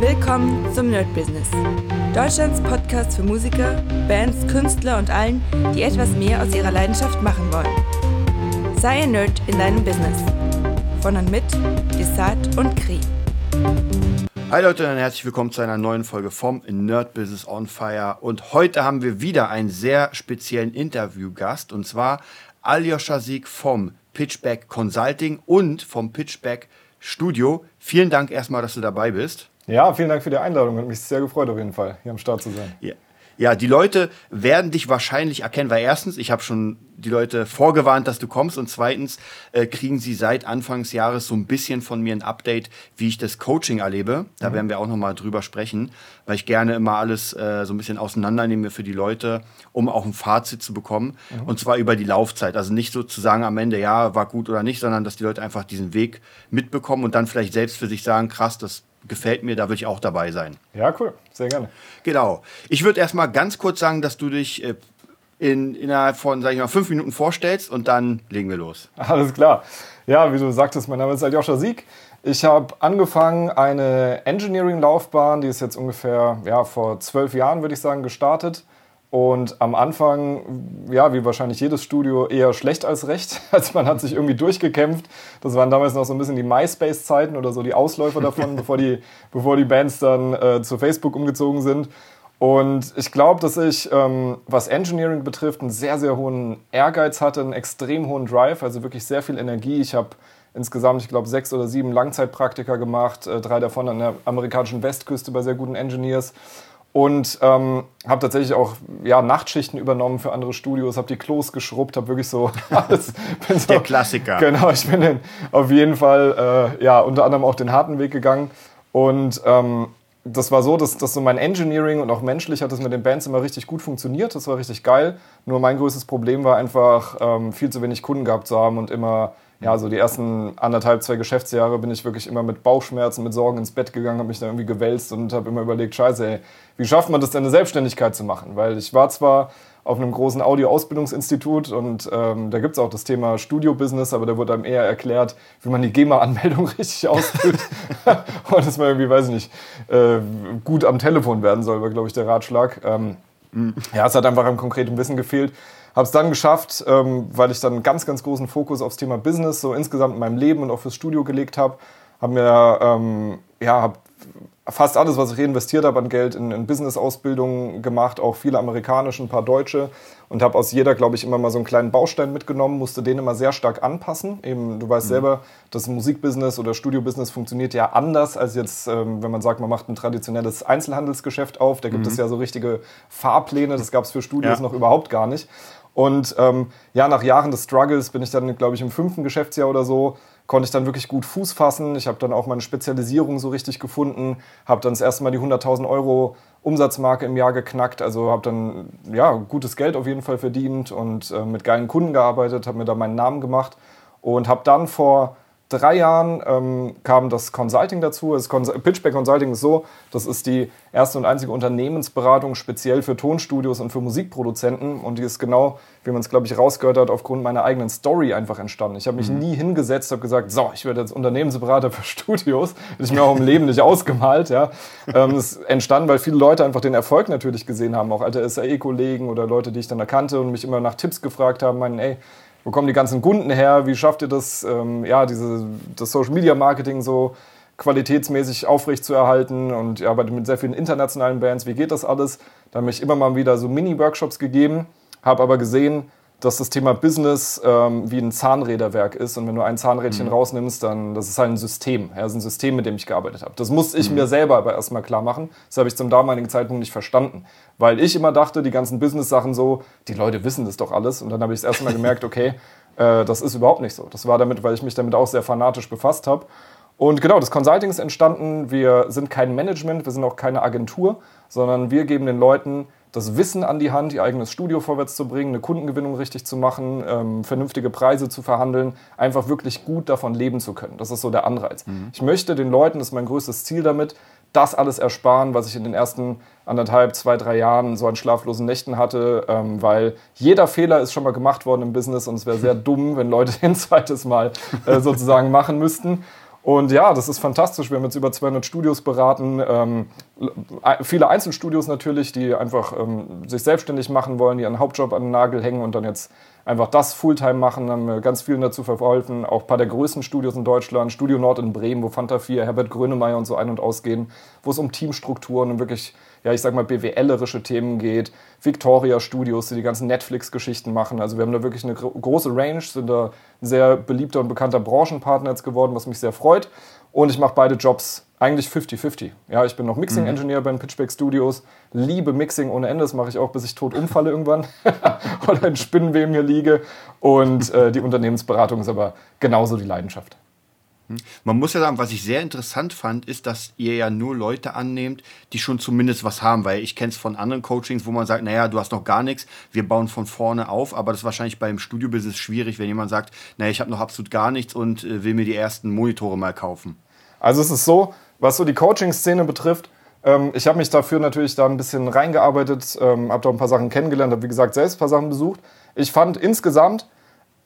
Willkommen zum Nerd Business. Deutschlands Podcast für Musiker, Bands, Künstler und allen, die etwas mehr aus ihrer Leidenschaft machen wollen. Sei ein Nerd in deinem Business. Von und mit Desart und Kri. Hi Leute und herzlich willkommen zu einer neuen Folge vom Nerd Business on Fire. Und heute haben wir wieder einen sehr speziellen Interviewgast und zwar Aljoscha Sieg vom Pitchback Consulting und vom Pitchback Studio. Vielen Dank erstmal, dass du dabei bist. Ja, vielen Dank für die Einladung. Hat mich sehr gefreut, auf jeden Fall, hier am Start zu sein. Ja. Ja, die Leute werden dich wahrscheinlich erkennen, weil erstens, ich habe schon die Leute vorgewarnt, dass du kommst und zweitens äh, kriegen sie seit Anfangsjahres so ein bisschen von mir ein Update, wie ich das Coaching erlebe. Da mhm. werden wir auch noch mal drüber sprechen, weil ich gerne immer alles äh, so ein bisschen auseinandernehme für die Leute, um auch ein Fazit zu bekommen mhm. und zwar über die Laufzeit. Also nicht sozusagen am Ende, ja, war gut oder nicht, sondern dass die Leute einfach diesen Weg mitbekommen und dann vielleicht selbst für sich sagen, krass, das gefällt mir, da will ich auch dabei sein. Ja, cool, sehr gerne. Genau. Ich würde erstmal ganz kurz sagen, dass du dich äh, in, innerhalb von, sag ich mal, fünf Minuten vorstellst und dann legen wir los. Alles klar. Ja, wie du sagtest, mein Name ist Aljoscha Sieg. Ich habe angefangen eine Engineering-Laufbahn, die ist jetzt ungefähr ja, vor zwölf Jahren, würde ich sagen, gestartet. Und am Anfang, ja, wie wahrscheinlich jedes Studio, eher schlecht als recht. Also man hat sich irgendwie durchgekämpft. Das waren damals noch so ein bisschen die MySpace-Zeiten oder so die Ausläufer davon, bevor, die, bevor die Bands dann äh, zu Facebook umgezogen sind. Und ich glaube, dass ich, ähm, was Engineering betrifft, einen sehr, sehr hohen Ehrgeiz hatte, einen extrem hohen Drive, also wirklich sehr viel Energie. Ich habe insgesamt, ich glaube, sechs oder sieben Langzeitpraktika gemacht, äh, drei davon an der amerikanischen Westküste bei sehr guten Engineers und ähm, habe tatsächlich auch ja, Nachtschichten übernommen für andere Studios, habe die Klos geschrubbt, habe wirklich so alles. So, Der Klassiker. Genau, ich bin dann auf jeden Fall äh, ja unter anderem auch den harten Weg gegangen und ähm, das war so, dass, dass so mein Engineering und auch menschlich hat das mit den Bands immer richtig gut funktioniert. Das war richtig geil. Nur mein größtes Problem war einfach, ähm, viel zu wenig Kunden gehabt zu haben und immer ja, so die ersten anderthalb, zwei Geschäftsjahre bin ich wirklich immer mit Bauchschmerzen, mit Sorgen ins Bett gegangen, habe mich da irgendwie gewälzt und habe immer überlegt, scheiße, ey, wie schafft man das denn, eine Selbstständigkeit zu machen? Weil ich war zwar auf einem großen Audio-Ausbildungsinstitut und ähm, da gibt es auch das Thema Studio-Business, aber da wurde einem eher erklärt, wie man die GEMA-Anmeldung richtig ausfüllt und dass man irgendwie, weiß ich nicht, äh, gut am Telefon werden soll, war, glaube ich, der Ratschlag. Ähm, ja, es hat einfach am konkreten Wissen gefehlt. Habe es dann geschafft, ähm, weil ich dann einen ganz, ganz großen Fokus aufs Thema Business so insgesamt in meinem Leben und auch fürs Studio gelegt habe. Habe mir ähm, ja, hab fast alles, was ich reinvestiert habe an Geld, in, in Business-Ausbildungen gemacht, auch viele amerikanische, ein paar deutsche und habe aus jeder, glaube ich, immer mal so einen kleinen Baustein mitgenommen, musste den immer sehr stark anpassen. Eben, du weißt mhm. selber, das Musikbusiness oder Studiobusiness funktioniert ja anders als jetzt, ähm, wenn man sagt, man macht ein traditionelles Einzelhandelsgeschäft auf. Da gibt mhm. es ja so richtige Fahrpläne, das gab es für Studios ja. noch überhaupt gar nicht. Und ähm, ja, nach Jahren des Struggles bin ich dann, glaube ich, im fünften Geschäftsjahr oder so konnte ich dann wirklich gut Fuß fassen. Ich habe dann auch meine Spezialisierung so richtig gefunden, habe dann das erste Mal die 100.000 Euro Umsatzmarke im Jahr geknackt, also habe dann ja gutes Geld auf jeden Fall verdient und äh, mit geilen Kunden gearbeitet, habe mir da meinen Namen gemacht und habe dann vor drei Jahren ähm, kam das Consulting dazu. Das Cons Pitchback Consulting ist so, das ist die erste und einzige Unternehmensberatung speziell für Tonstudios und für Musikproduzenten. Und die ist genau, wie man es, glaube ich, rausgehört hat, aufgrund meiner eigenen Story einfach entstanden. Ich habe mich mhm. nie hingesetzt, habe gesagt, so, ich werde jetzt Unternehmensberater für Studios. Hätte ich mir auch im Leben nicht ausgemalt. Ja. Ähm, es entstand, weil viele Leute einfach den Erfolg natürlich gesehen haben, auch alte SAE-Kollegen oder Leute, die ich dann erkannte und mich immer nach Tipps gefragt haben, meinen, ey, wo kommen die ganzen Kunden her? Wie schafft ihr das, ähm, ja, diese, das Social Media Marketing so qualitätsmäßig aufrecht zu erhalten? Und ihr arbeitet mit sehr vielen internationalen Bands. Wie geht das alles? Da habe ich immer mal wieder so Mini-Workshops gegeben, habe aber gesehen, dass das Thema Business ähm, wie ein Zahnräderwerk ist. Und wenn du ein Zahnrädchen mhm. rausnimmst, dann das ist halt ein System. Ja, das ist ein System, mit dem ich gearbeitet habe. Das musste ich mhm. mir selber aber erstmal klar machen. Das habe ich zum damaligen Zeitpunkt nicht verstanden. Weil ich immer dachte, die ganzen Business-Sachen so, die Leute wissen das doch alles. Und dann habe ich das erstmal gemerkt, okay, äh, das ist überhaupt nicht so. Das war damit, weil ich mich damit auch sehr fanatisch befasst habe. Und genau, das Consulting ist entstanden. Wir sind kein Management, wir sind auch keine Agentur, sondern wir geben den Leuten das Wissen an die Hand, ihr eigenes Studio vorwärts zu bringen, eine Kundengewinnung richtig zu machen, ähm, vernünftige Preise zu verhandeln, einfach wirklich gut davon leben zu können. Das ist so der Anreiz. Mhm. Ich möchte den Leuten, das ist mein größtes Ziel damit, das alles ersparen, was ich in den ersten anderthalb, zwei, drei Jahren so an schlaflosen Nächten hatte, ähm, weil jeder Fehler ist schon mal gemacht worden im Business und es wäre sehr dumm, wenn Leute ein zweites Mal äh, sozusagen machen müssten. Und ja, das ist fantastisch. Wir haben jetzt über 200 Studios beraten. Ähm, viele Einzelstudios natürlich, die einfach ähm, sich selbstständig machen wollen, die einen Hauptjob an den Nagel hängen und dann jetzt einfach das Fulltime machen. Haben wir ganz vielen dazu verholfen. Auch ein paar der größten Studios in Deutschland. Studio Nord in Bremen, wo Fanta 4, Herbert Grönemeyer und so ein- und ausgehen. Wo es um Teamstrukturen und wirklich, ja, ich sag mal, BWLerische Themen geht. Victoria Studios, die die ganzen Netflix-Geschichten machen. Also wir haben da wirklich eine große Range, sind da ein sehr beliebter und bekannter Branchenpartner jetzt geworden, was mich sehr freut. Und ich mache beide Jobs eigentlich 50-50. Ja, ich bin noch Mixing-Engineer mhm. bei den Pitchback Studios, liebe Mixing ohne Ende, das mache ich auch, bis ich tot umfalle irgendwann oder in Spinnenweben hier liege. Und äh, die Unternehmensberatung ist aber genauso die Leidenschaft. Hm. Man muss ja sagen, was ich sehr interessant fand, ist, dass ihr ja nur Leute annehmt, die schon zumindest was haben, weil ich kenne es von anderen Coachings, wo man sagt, naja, du hast noch gar nichts, wir bauen von vorne auf, aber das ist wahrscheinlich beim Studiobusiness schwierig, wenn jemand sagt, naja, ich habe noch absolut gar nichts und äh, will mir die ersten Monitore mal kaufen. Also es ist so, was so die Coaching-Szene betrifft, ähm, ich habe mich dafür natürlich da ein bisschen reingearbeitet, ähm, habe da ein paar Sachen kennengelernt, habe wie gesagt selbst ein paar Sachen besucht. Ich fand insgesamt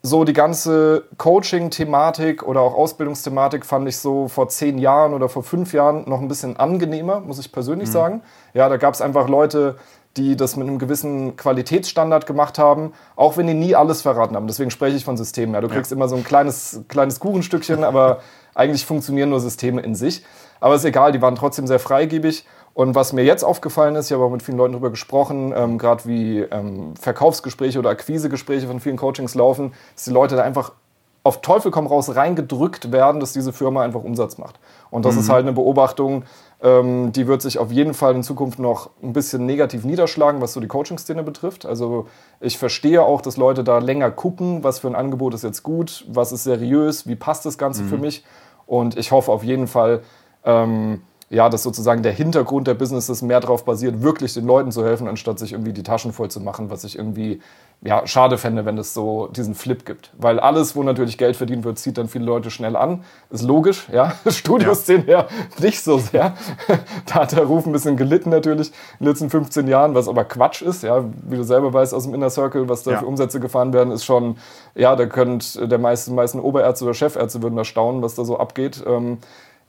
so die ganze Coaching-Thematik oder auch Ausbildungsthematik fand ich so vor zehn Jahren oder vor fünf Jahren noch ein bisschen angenehmer, muss ich persönlich mhm. sagen. Ja, da gab es einfach Leute, die das mit einem gewissen Qualitätsstandard gemacht haben, auch wenn die nie alles verraten haben. Deswegen spreche ich von Systemen. Ja, du kriegst ja. immer so ein kleines, kleines Kuchenstückchen, aber eigentlich funktionieren nur Systeme in sich. Aber ist egal, die waren trotzdem sehr freigebig. Und was mir jetzt aufgefallen ist, ich habe auch mit vielen Leuten darüber gesprochen, ähm, gerade wie ähm, Verkaufsgespräche oder Akquisegespräche von vielen Coachings laufen, dass die Leute da einfach auf Teufel komm raus reingedrückt werden, dass diese Firma einfach Umsatz macht. Und das mhm. ist halt eine Beobachtung, ähm, die wird sich auf jeden Fall in Zukunft noch ein bisschen negativ niederschlagen, was so die Coaching-Szene betrifft. Also ich verstehe auch, dass Leute da länger gucken, was für ein Angebot ist jetzt gut, was ist seriös, wie passt das Ganze mhm. für mich. Und ich hoffe auf jeden Fall, ähm, ja, dass sozusagen der Hintergrund der Businesses mehr darauf basiert, wirklich den Leuten zu helfen, anstatt sich irgendwie die Taschen voll zu machen, was ich irgendwie ja, schade fände, wenn es so diesen Flip gibt. Weil alles, wo natürlich Geld verdient wird, zieht dann viele Leute schnell an. Ist logisch, ja. Studioszene ja. nicht so sehr. da hat der Ruf ein bisschen gelitten natürlich in den letzten 15 Jahren, was aber Quatsch ist, ja. Wie du selber weißt aus dem Inner Circle, was da ja. für Umsätze gefahren werden, ist schon, ja, da könnt der meisten, meisten Oberärzte oder Chefärzte würden da staunen, was da so abgeht. Ähm,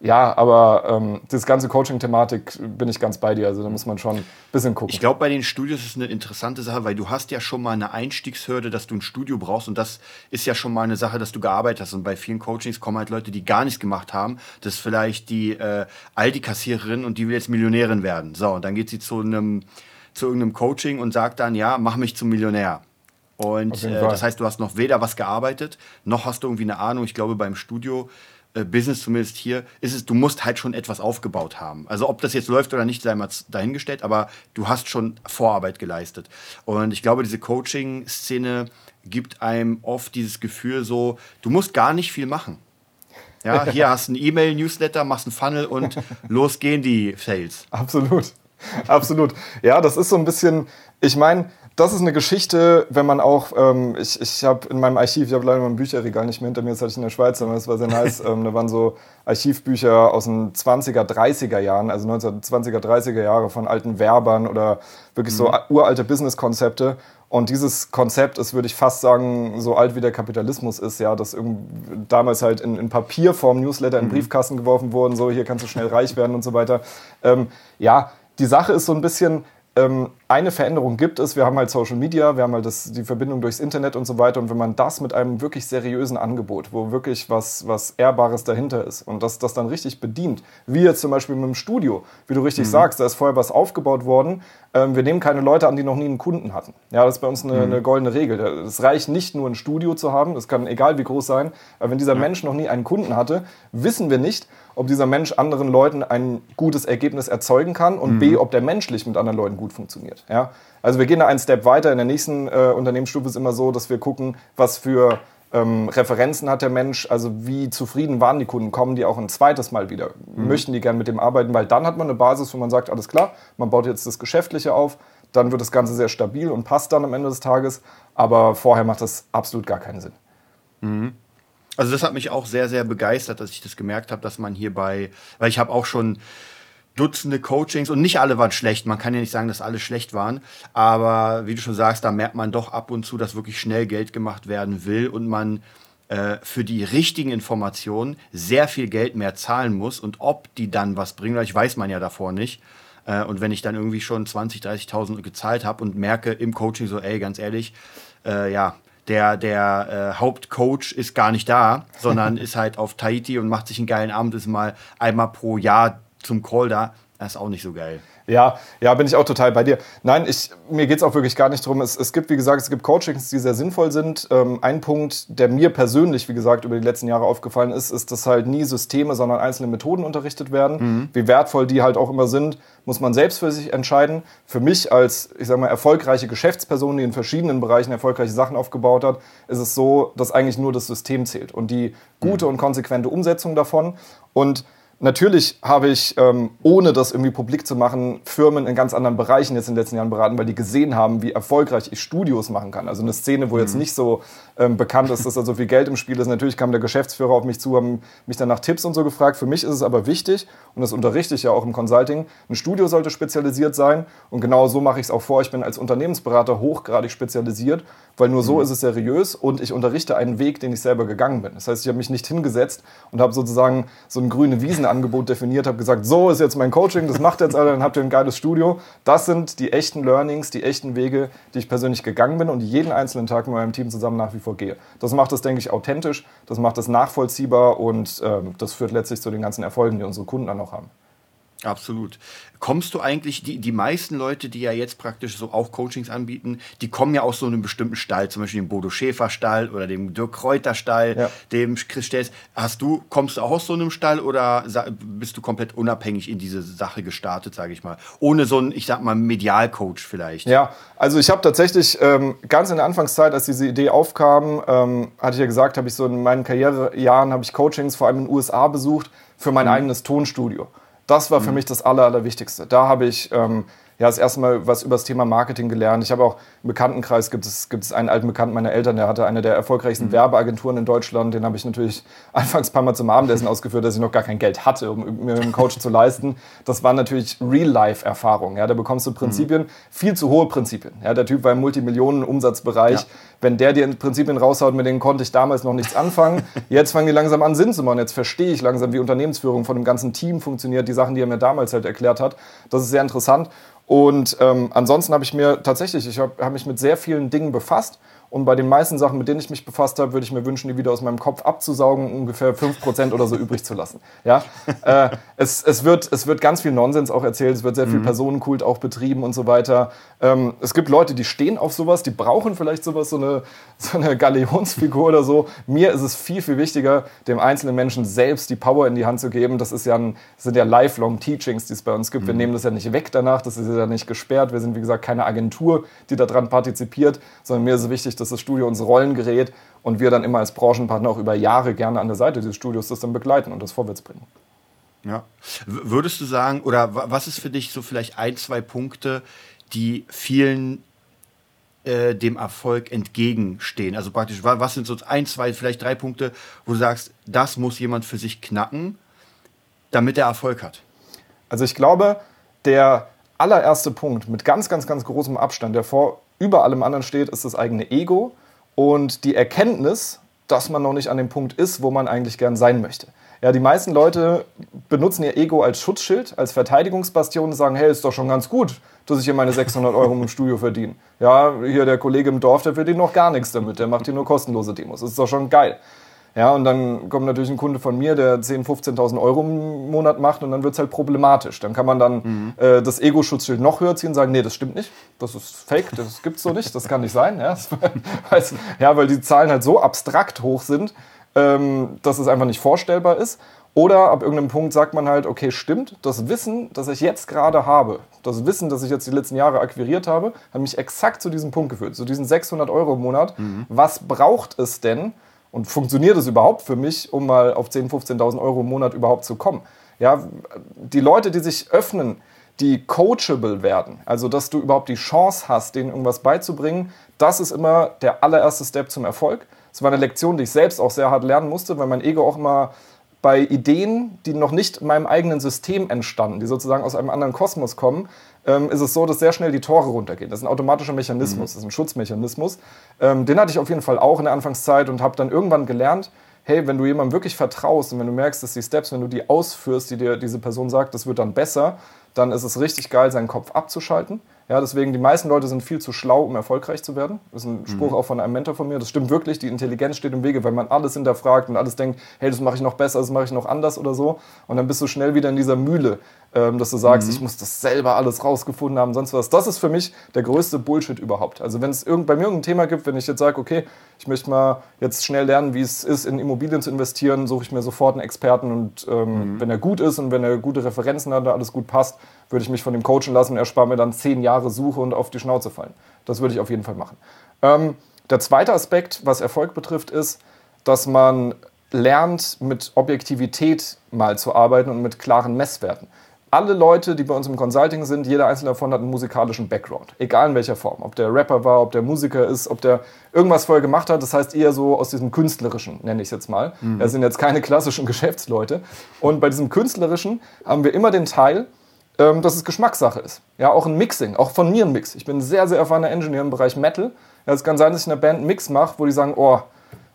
ja, aber ähm, das ganze Coaching-Thematik bin ich ganz bei dir. Also da muss man schon ein bisschen gucken. Ich glaube, bei den Studios ist es eine interessante Sache, weil du hast ja schon mal eine Einstiegshürde, dass du ein Studio brauchst. Und das ist ja schon mal eine Sache, dass du gearbeitet hast. Und bei vielen Coachings kommen halt Leute, die gar nichts gemacht haben. Das ist vielleicht die äh, Aldi-Kassiererin und die will jetzt Millionärin werden. So, und dann geht sie zu einem zu irgendeinem Coaching und sagt dann, ja, mach mich zum Millionär. Und äh, das heißt, du hast noch weder was gearbeitet, noch hast du irgendwie eine Ahnung. Ich glaube, beim Studio Business zumindest hier, ist es, du musst halt schon etwas aufgebaut haben. Also ob das jetzt läuft oder nicht, sei mal dahingestellt, aber du hast schon Vorarbeit geleistet. Und ich glaube, diese Coaching-Szene gibt einem oft dieses Gefühl so, du musst gar nicht viel machen. Ja, hier hast du ein E-Mail-Newsletter, machst einen Funnel und los gehen die Sales. Absolut. Absolut. Ja, das ist so ein bisschen, ich meine, das ist eine Geschichte, wenn man auch, ähm, ich, ich habe in meinem Archiv, ich habe leider mein Bücherregal nicht mehr hinter mir, das hatte ich in der Schweiz, aber das war sehr nice. ähm, da waren so Archivbücher aus den 20er, 30er Jahren, also 1920er, 30er Jahre von alten Werbern oder wirklich mhm. so uralte Business-Konzepte. Und dieses Konzept ist, würde ich fast sagen, so alt wie der Kapitalismus ist, ja, dass damals halt in, in Papierform Newsletter in mhm. Briefkasten geworfen wurden, so hier kannst du schnell reich werden und so weiter. Ähm, ja, die Sache ist so ein bisschen, eine Veränderung gibt es. Wir haben halt Social Media, wir haben halt das, die Verbindung durchs Internet und so weiter. Und wenn man das mit einem wirklich seriösen Angebot, wo wirklich was, was Ehrbares dahinter ist und das, das dann richtig bedient, wie jetzt zum Beispiel mit dem Studio, wie du richtig mhm. sagst, da ist vorher was aufgebaut worden. Ähm, wir nehmen keine Leute an, die noch nie einen Kunden hatten. Ja, das ist bei uns eine, mhm. eine goldene Regel. Es reicht nicht nur ein Studio zu haben, das kann egal wie groß sein, aber wenn dieser ja. Mensch noch nie einen Kunden hatte, wissen wir nicht, ob dieser Mensch anderen Leuten ein gutes Ergebnis erzeugen kann und mhm. b, ob der menschlich mit anderen Leuten gut funktioniert. Ja? Also wir gehen da einen Step weiter. In der nächsten äh, Unternehmensstufe ist immer so, dass wir gucken, was für ähm, Referenzen hat der Mensch, also wie zufrieden waren die Kunden, kommen die auch ein zweites Mal wieder, mhm. möchten die gern mit dem arbeiten, weil dann hat man eine Basis, wo man sagt, alles klar, man baut jetzt das Geschäftliche auf, dann wird das Ganze sehr stabil und passt dann am Ende des Tages, aber vorher macht das absolut gar keinen Sinn. Mhm. Also das hat mich auch sehr, sehr begeistert, dass ich das gemerkt habe, dass man hierbei, weil ich habe auch schon Dutzende Coachings und nicht alle waren schlecht. Man kann ja nicht sagen, dass alle schlecht waren. Aber wie du schon sagst, da merkt man doch ab und zu, dass wirklich schnell Geld gemacht werden will und man äh, für die richtigen Informationen sehr viel Geld mehr zahlen muss und ob die dann was bringen, vielleicht weiß man ja davor nicht. Äh, und wenn ich dann irgendwie schon 20.000, 30.000 gezahlt habe und merke im Coaching so, ey, ganz ehrlich, äh, ja, der, der äh, Hauptcoach ist gar nicht da, sondern ist halt auf Tahiti und macht sich einen geilen Abend, ist mal einmal pro Jahr zum Call da. Das ist auch nicht so geil. Ja, ja, bin ich auch total bei dir. Nein, ich, mir geht es auch wirklich gar nicht darum. Es, es gibt, wie gesagt, es gibt Coachings, die sehr sinnvoll sind. Ähm, ein Punkt, der mir persönlich, wie gesagt, über die letzten Jahre aufgefallen ist, ist, dass halt nie Systeme, sondern einzelne Methoden unterrichtet werden. Mhm. Wie wertvoll die halt auch immer sind, muss man selbst für sich entscheiden. Für mich als, ich sag mal, erfolgreiche Geschäftsperson, die in verschiedenen Bereichen erfolgreiche Sachen aufgebaut hat, ist es so, dass eigentlich nur das System zählt und die gute mhm. und konsequente Umsetzung davon. Und Natürlich habe ich, ähm, ohne das irgendwie publik zu machen, Firmen in ganz anderen Bereichen jetzt in den letzten Jahren beraten, weil die gesehen haben, wie erfolgreich ich Studios machen kann. Also eine Szene, wo jetzt mhm. nicht so ähm, bekannt ist, dass da so viel Geld im Spiel ist. Natürlich kam der Geschäftsführer auf mich zu, haben mich dann nach Tipps und so gefragt. Für mich ist es aber wichtig, und das unterrichte ich ja auch im Consulting, ein Studio sollte spezialisiert sein. Und genau so mache ich es auch vor. Ich bin als Unternehmensberater hochgradig spezialisiert, weil nur so mhm. ist es seriös und ich unterrichte einen Weg, den ich selber gegangen bin. Das heißt, ich habe mich nicht hingesetzt und habe sozusagen so ein grüne Wiesen Angebot definiert, habe gesagt, so ist jetzt mein Coaching, das macht jetzt alle, dann habt ihr ein geiles Studio. Das sind die echten Learnings, die echten Wege, die ich persönlich gegangen bin und jeden einzelnen Tag mit meinem Team zusammen nach wie vor gehe. Das macht es, denke ich, authentisch, das macht es nachvollziehbar und ähm, das führt letztlich zu den ganzen Erfolgen, die unsere Kunden dann auch haben. Absolut. Kommst du eigentlich, die, die meisten Leute, die ja jetzt praktisch so auch Coachings anbieten, die kommen ja aus so einem bestimmten Stall, zum Beispiel dem Bodo Schäfer Stall oder dem Dirk Kräuter Stall, ja. dem Chris Stelz. Hast du, kommst du auch aus so einem Stall oder bist du komplett unabhängig in diese Sache gestartet, sage ich mal? Ohne so einen, ich sag mal, Medialcoach vielleicht? Ja, also ich habe tatsächlich ähm, ganz in der Anfangszeit, als diese Idee aufkam, ähm, hatte ich ja gesagt, habe ich so in meinen Karrierejahren, habe ich Coachings vor allem in den USA besucht für mein mhm. eigenes Tonstudio. Das war für mhm. mich das Aller, Allerwichtigste. Da habe ich ähm, ja, das erste Mal was über das Thema Marketing gelernt. Ich habe auch im Bekanntenkreis gibt es, gibt es einen alten Bekannten meiner Eltern, der hatte eine der erfolgreichsten mhm. Werbeagenturen in Deutschland. Den habe ich natürlich anfangs ein paar Mal zum Abendessen ausgeführt, dass ich noch gar kein Geld hatte, um mir einen Coach zu leisten. Das war natürlich Real-Life-Erfahrung. Ja, da bekommst du Prinzipien, mhm. viel zu hohe Prinzipien. Ja, der Typ war im Multimillionen-Umsatzbereich. Ja. Wenn der dir Prinzipien raushaut, mit denen konnte ich damals noch nichts anfangen. Jetzt fangen die langsam an, Sinn zu machen. Jetzt verstehe ich langsam, wie Unternehmensführung von dem ganzen Team funktioniert, die Sachen, die er mir damals halt erklärt hat. Das ist sehr interessant. Und ähm, ansonsten habe ich mir tatsächlich, ich habe hab mich mit sehr vielen Dingen befasst und bei den meisten Sachen, mit denen ich mich befasst habe, würde ich mir wünschen, die wieder aus meinem Kopf abzusaugen und ungefähr 5% oder so übrig zu lassen. Ja? Äh, es, es, wird, es wird ganz viel Nonsens auch erzählt, es wird sehr viel mhm. Personenkult auch betrieben und so weiter. Ähm, es gibt Leute, die stehen auf sowas, die brauchen vielleicht sowas, so eine, so eine Galeonsfigur oder so. Mir ist es viel, viel wichtiger, dem einzelnen Menschen selbst die Power in die Hand zu geben. Das, ist ja ein, sind ja lifelong Teachings, die es bei uns gibt. Mhm. Wir nehmen das ja nicht weg danach, das ist ja nicht gesperrt. Wir sind, wie gesagt, keine Agentur, die daran partizipiert, sondern mir ist es wichtig, dass das Studio ins Rollen gerät und wir dann immer als Branchenpartner auch über Jahre gerne an der Seite dieses Studios das dann begleiten und das vorwärts bringen. Ja. Würdest du sagen, oder was ist für dich so vielleicht ein, zwei Punkte, die vielen äh, dem Erfolg entgegenstehen? Also praktisch, was sind so ein, zwei, vielleicht drei Punkte, wo du sagst, das muss jemand für sich knacken, damit er Erfolg hat? Also ich glaube, der allererste Punkt mit ganz, ganz, ganz großem Abstand, der vor über allem anderen steht, ist das eigene Ego und die Erkenntnis, dass man noch nicht an dem Punkt ist, wo man eigentlich gern sein möchte. Ja, die meisten Leute benutzen ihr Ego als Schutzschild, als Verteidigungsbastion und sagen, hey, ist doch schon ganz gut, dass ich hier meine 600 Euro im Studio verdiene. Ja, hier der Kollege im Dorf, der verdient noch gar nichts damit, der macht hier nur kostenlose Demos. Das ist doch schon geil. Ja, und dann kommt natürlich ein Kunde von mir, der 10.000, 15.000 Euro im Monat macht und dann wird es halt problematisch. Dann kann man dann mhm. äh, das Ego-Schutzschild noch höher ziehen und sagen, nee, das stimmt nicht, das ist fake, das gibt's so nicht, das kann nicht sein. Ja, das, ja weil die Zahlen halt so abstrakt hoch sind, ähm, dass es einfach nicht vorstellbar ist. Oder ab irgendeinem Punkt sagt man halt, okay, stimmt, das Wissen, das ich jetzt gerade habe, das Wissen, das ich jetzt die letzten Jahre akquiriert habe, hat mich exakt zu diesem Punkt geführt, zu diesen 600 Euro im Monat. Mhm. Was braucht es denn, und funktioniert es überhaupt für mich, um mal auf 10.000, 15.000 Euro im Monat überhaupt zu kommen? Ja, die Leute, die sich öffnen, die coachable werden, also dass du überhaupt die Chance hast, denen irgendwas beizubringen, das ist immer der allererste Step zum Erfolg. Das war eine Lektion, die ich selbst auch sehr hart lernen musste, weil mein Ego auch immer bei Ideen, die noch nicht in meinem eigenen System entstanden, die sozusagen aus einem anderen Kosmos kommen, ähm, ist es so, dass sehr schnell die Tore runtergehen. Das ist ein automatischer Mechanismus, mhm. das ist ein Schutzmechanismus. Ähm, den hatte ich auf jeden Fall auch in der Anfangszeit und habe dann irgendwann gelernt, hey, wenn du jemandem wirklich vertraust und wenn du merkst, dass die Steps, wenn du die ausführst, die dir diese Person sagt, das wird dann besser, dann ist es richtig geil, seinen Kopf abzuschalten ja, deswegen, die meisten Leute sind viel zu schlau, um erfolgreich zu werden. Das ist ein Spruch mhm. auch von einem Mentor von mir. Das stimmt wirklich, die Intelligenz steht im Wege, weil man alles hinterfragt und alles denkt, hey, das mache ich noch besser, das mache ich noch anders oder so. Und dann bist du schnell wieder in dieser Mühle, ähm, dass du sagst, mhm. ich muss das selber alles rausgefunden haben, sonst was. Das ist für mich der größte Bullshit überhaupt. Also wenn es bei mir irgendein Thema gibt, wenn ich jetzt sage, okay, ich möchte mal jetzt schnell lernen, wie es ist, in Immobilien zu investieren, suche ich mir sofort einen Experten und ähm, mhm. wenn er gut ist und wenn er gute Referenzen hat, alles gut passt, würde ich mich von dem coachen lassen und erspare mir dann zehn Jahre Suche und auf die Schnauze fallen. Das würde ich auf jeden Fall machen. Ähm, der zweite Aspekt, was Erfolg betrifft, ist, dass man lernt, mit Objektivität mal zu arbeiten und mit klaren Messwerten. Alle Leute, die bei uns im Consulting sind, jeder einzelne davon hat einen musikalischen Background. Egal in welcher Form. Ob der Rapper war, ob der Musiker ist, ob der irgendwas vorher gemacht hat. Das heißt eher so aus diesem Künstlerischen, nenne ich es jetzt mal. Mhm. Das sind jetzt keine klassischen Geschäftsleute. Und bei diesem Künstlerischen haben wir immer den Teil, ähm, dass es Geschmackssache ist. Ja, auch ein Mixing, auch von mir ein Mix. Ich bin ein sehr, sehr erfahrener Engineer im Bereich Metal. Ja, es kann sein, dass ich in einer Band einen Mix mache, wo die sagen, oh,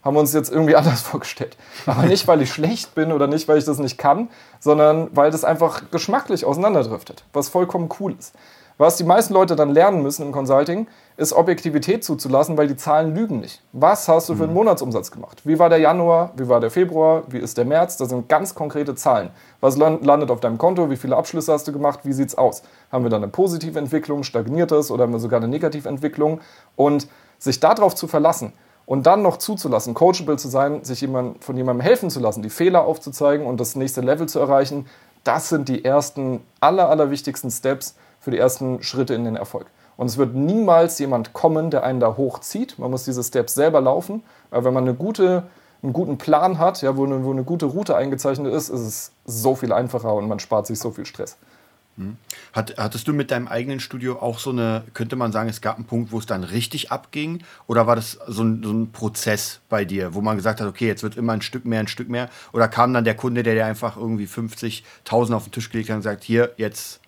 haben wir uns jetzt irgendwie anders vorgestellt. Aber nicht, weil ich schlecht bin oder nicht, weil ich das nicht kann, sondern weil das einfach geschmacklich auseinanderdriftet, was vollkommen cool ist. Was die meisten Leute dann lernen müssen im Consulting, ist Objektivität zuzulassen, weil die Zahlen lügen nicht. Was hast du für einen mhm. Monatsumsatz gemacht? Wie war der Januar? Wie war der Februar? Wie ist der März? Das sind ganz konkrete Zahlen. Was landet auf deinem Konto? Wie viele Abschlüsse hast du gemacht? Wie sieht es aus? Haben wir dann eine positive Entwicklung, stagniert es oder haben wir sogar eine negative Entwicklung? Und sich darauf zu verlassen und dann noch zuzulassen, coachable zu sein, sich jemand, von jemandem helfen zu lassen, die Fehler aufzuzeigen und das nächste Level zu erreichen, das sind die ersten, aller, allerwichtigsten Steps für die ersten Schritte in den Erfolg. Und es wird niemals jemand kommen, der einen da hochzieht. Man muss diese Steps selber laufen. Aber wenn man eine gute, einen guten Plan hat, ja, wo, eine, wo eine gute Route eingezeichnet ist, ist es so viel einfacher und man spart sich so viel Stress. Hm. Hat, hattest du mit deinem eigenen Studio auch so eine, könnte man sagen, es gab einen Punkt, wo es dann richtig abging? Oder war das so ein, so ein Prozess bei dir, wo man gesagt hat, okay, jetzt wird immer ein Stück mehr, ein Stück mehr? Oder kam dann der Kunde, der dir einfach irgendwie 50.000 auf den Tisch gelegt hat und sagt, hier, jetzt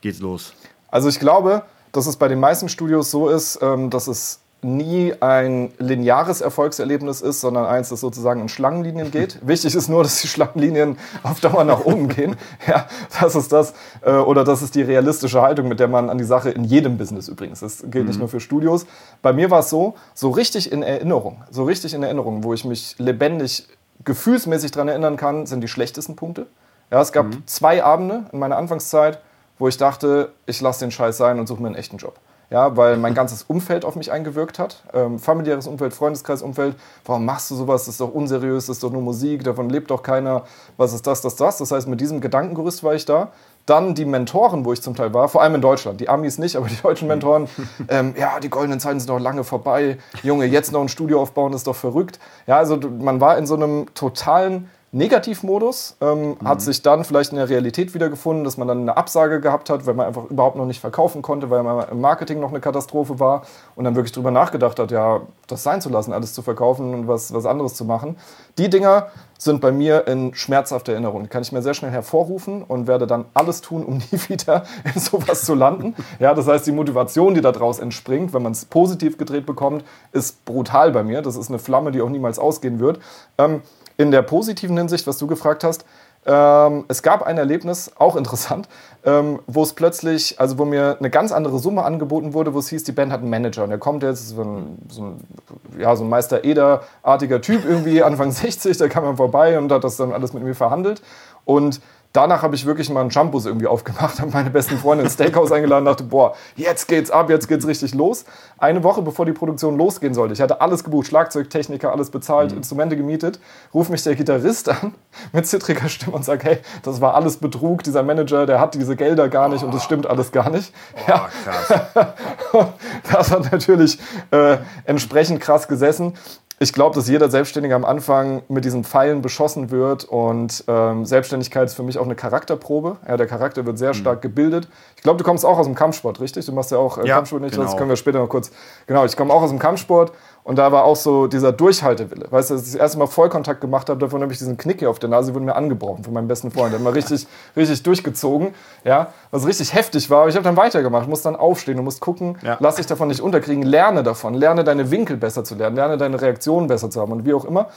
geht's los? Also ich glaube, dass es bei den meisten Studios so ist, ähm, dass es nie ein lineares Erfolgserlebnis ist, sondern eins, das sozusagen in Schlangenlinien geht. Wichtig ist nur, dass die Schlangenlinien auf Dauer nach oben gehen. Ja, das ist das. Äh, oder das ist die realistische Haltung, mit der man an die Sache in jedem Business übrigens. Das gilt nicht mhm. nur für Studios. Bei mir war es so, so richtig in Erinnerung, so richtig in Erinnerung, wo ich mich lebendig, gefühlsmäßig daran erinnern kann, sind die schlechtesten Punkte. Ja, es gab mhm. zwei Abende in meiner Anfangszeit, wo ich dachte, ich lasse den Scheiß sein und suche mir einen echten Job. Ja, weil mein ganzes Umfeld auf mich eingewirkt hat. Ähm, familiäres Umfeld, Freundeskreisumfeld. Warum machst du sowas? Das ist doch unseriös, das ist doch nur Musik, davon lebt doch keiner. Was ist das, das, das? Das heißt, mit diesem Gedankengerüst war ich da. Dann die Mentoren, wo ich zum Teil war, vor allem in Deutschland. Die Amis nicht, aber die deutschen Mentoren. ähm, ja, die goldenen Zeiten sind doch lange vorbei. Junge, jetzt noch ein Studio aufbauen, ist doch verrückt. Ja, also man war in so einem totalen Negativmodus, ähm, mhm. hat sich dann vielleicht in der Realität wiedergefunden, dass man dann eine Absage gehabt hat, weil man einfach überhaupt noch nicht verkaufen konnte, weil man im Marketing noch eine Katastrophe war und dann wirklich drüber nachgedacht hat, ja, das sein zu lassen, alles zu verkaufen und was, was anderes zu machen. Die Dinger sind bei mir in schmerzhafter Erinnerung. Die kann ich mir sehr schnell hervorrufen und werde dann alles tun, um nie wieder in sowas zu landen. Ja, das heißt, die Motivation, die daraus entspringt, wenn man es positiv gedreht bekommt, ist brutal bei mir. Das ist eine Flamme, die auch niemals ausgehen wird. Ähm, in der positiven Hinsicht, was du gefragt hast, ähm, es gab ein Erlebnis, auch interessant, ähm, wo es plötzlich, also wo mir eine ganz andere Summe angeboten wurde, wo es hieß, die Band hat einen Manager und der kommt jetzt, so ein, so ein, ja, so ein Meister Eder-artiger Typ, irgendwie Anfang 60, der kam dann vorbei und hat das dann alles mit mir verhandelt. Und danach habe ich wirklich mal einen Shampoos irgendwie aufgemacht, habe meine besten Freunde ins Steakhouse eingeladen dachte, boah, jetzt geht's ab, jetzt geht's richtig los. Eine Woche bevor die Produktion losgehen sollte, ich hatte alles gebucht, Schlagzeugtechniker, alles bezahlt, mhm. Instrumente gemietet, ruft mich der Gitarrist an mit zittriger Stimme und sagt, hey, das war alles Betrug, dieser Manager, der hat diese Gelder gar nicht oh. und das stimmt alles gar nicht. Oh, ja. krass. das hat natürlich äh, entsprechend krass gesessen ich glaube, dass jeder Selbstständige am Anfang mit diesen Pfeilen beschossen wird und ähm, Selbstständigkeit ist für mich auch eine Charakterprobe. Ja, der Charakter wird sehr mhm. stark gebildet. Ich glaube, du kommst auch aus dem Kampfsport, richtig? Du machst ja auch äh, ja, Kampfsport nicht, genau. das können wir später noch kurz. Genau, ich komme auch aus dem Kampfsport Und da war auch so dieser Durchhaltewille. Weißt du, als ich das erste Mal Vollkontakt gemacht habe, davon habe ich diesen Knick hier auf der Nase, wurde mir angebrochen von meinem besten Freund. Der hat mal richtig, richtig durchgezogen, ja, was richtig heftig war. Aber ich habe dann weitergemacht, muss dann aufstehen, du musst gucken, Ja. lass dich davon nicht unterkriegen, lerne davon, lerne deine Winkel besser zu lernen, lerne deine Reaktionen besser zu haben und wie auch immer.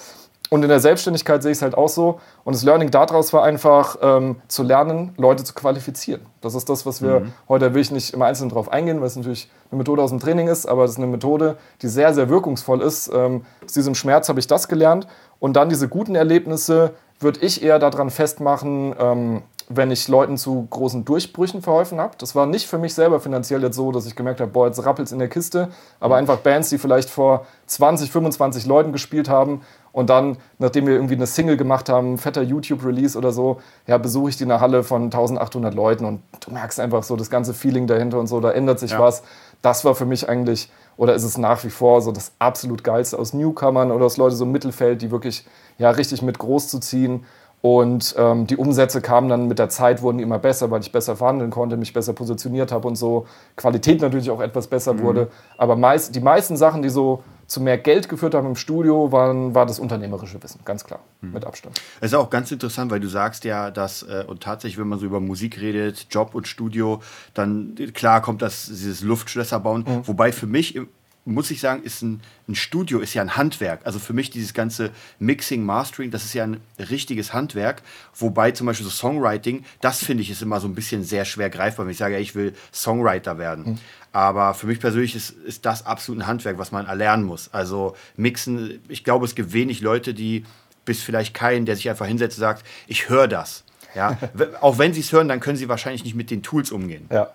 Und in der Selbstständigkeit sehe ich es halt auch so. Und das Learning daraus war einfach ähm, zu lernen, Leute zu qualifizieren. Das ist das, was wir heute will ich nicht im Einzelnen drauf eingehen, weil es natürlich eine Methode aus dem Training ist, aber es ist eine Methode, die sehr, sehr wirkungsvoll ist. Ähm, aus diesem Schmerz habe ich das gelernt. Und dann diese guten Erlebnisse würde ich eher daran festmachen, ähm, wenn ich Leuten zu großen Durchbrüchen verholfen habe. Das war nicht für mich selber finanziell jetzt so, dass ich gemerkt habe, boah, jetzt rappelt's in der Kiste, aber einfach Bands, die vielleicht vor 20, 25 Leuten gespielt haben und dann, nachdem wir irgendwie eine Single gemacht haben, fetter YouTube-Release oder so, ja, besuche ich die in einer Halle von 1800 Leuten und du merkst einfach so das ganze Feeling dahinter und so, da ändert sich Ja. was. Das war für mich eigentlich, oder ist es nach wie vor so das absolut Geilste aus Newcomern oder aus Leuten so im Mittelfeld, die wirklich ja richtig mit groß zu ziehen. Und ähm, die Umsätze kamen dann mit der Zeit, wurden immer besser, weil ich besser verhandeln konnte, mich besser positioniert habe und so. Qualität natürlich auch etwas besser wurde. Aber meist, die meisten Sachen, die so zu mehr Geld geführt haben im Studio, waren, war das unternehmerische Wissen, ganz klar, mit Abstand. Es ist auch ganz interessant, weil du sagst ja, dass, äh, und tatsächlich, wenn man so über Musik redet, Job und Studio, dann klar kommt das, dieses Luftschlösser bauen. Wobei für mich, muss ich sagen, ist ein, ein Studio ist ja ein Handwerk. Also für mich dieses ganze Mixing, Mastering, das ist ja ein richtiges Handwerk. Wobei zum Beispiel so Songwriting, das finde ich ist immer so ein bisschen sehr schwer greifbar, wenn ich sage, ja, ich will Songwriter werden. Aber für mich persönlich ist, ist das absolut ein Handwerk, was man erlernen muss. Also mixen, ich glaube, es gibt wenig Leute, die, bis vielleicht keinen, der sich einfach hinsetzt und sagt, ich höre das. Ja, auch wenn sie es hören, dann können sie wahrscheinlich nicht mit den Tools umgehen. Ja.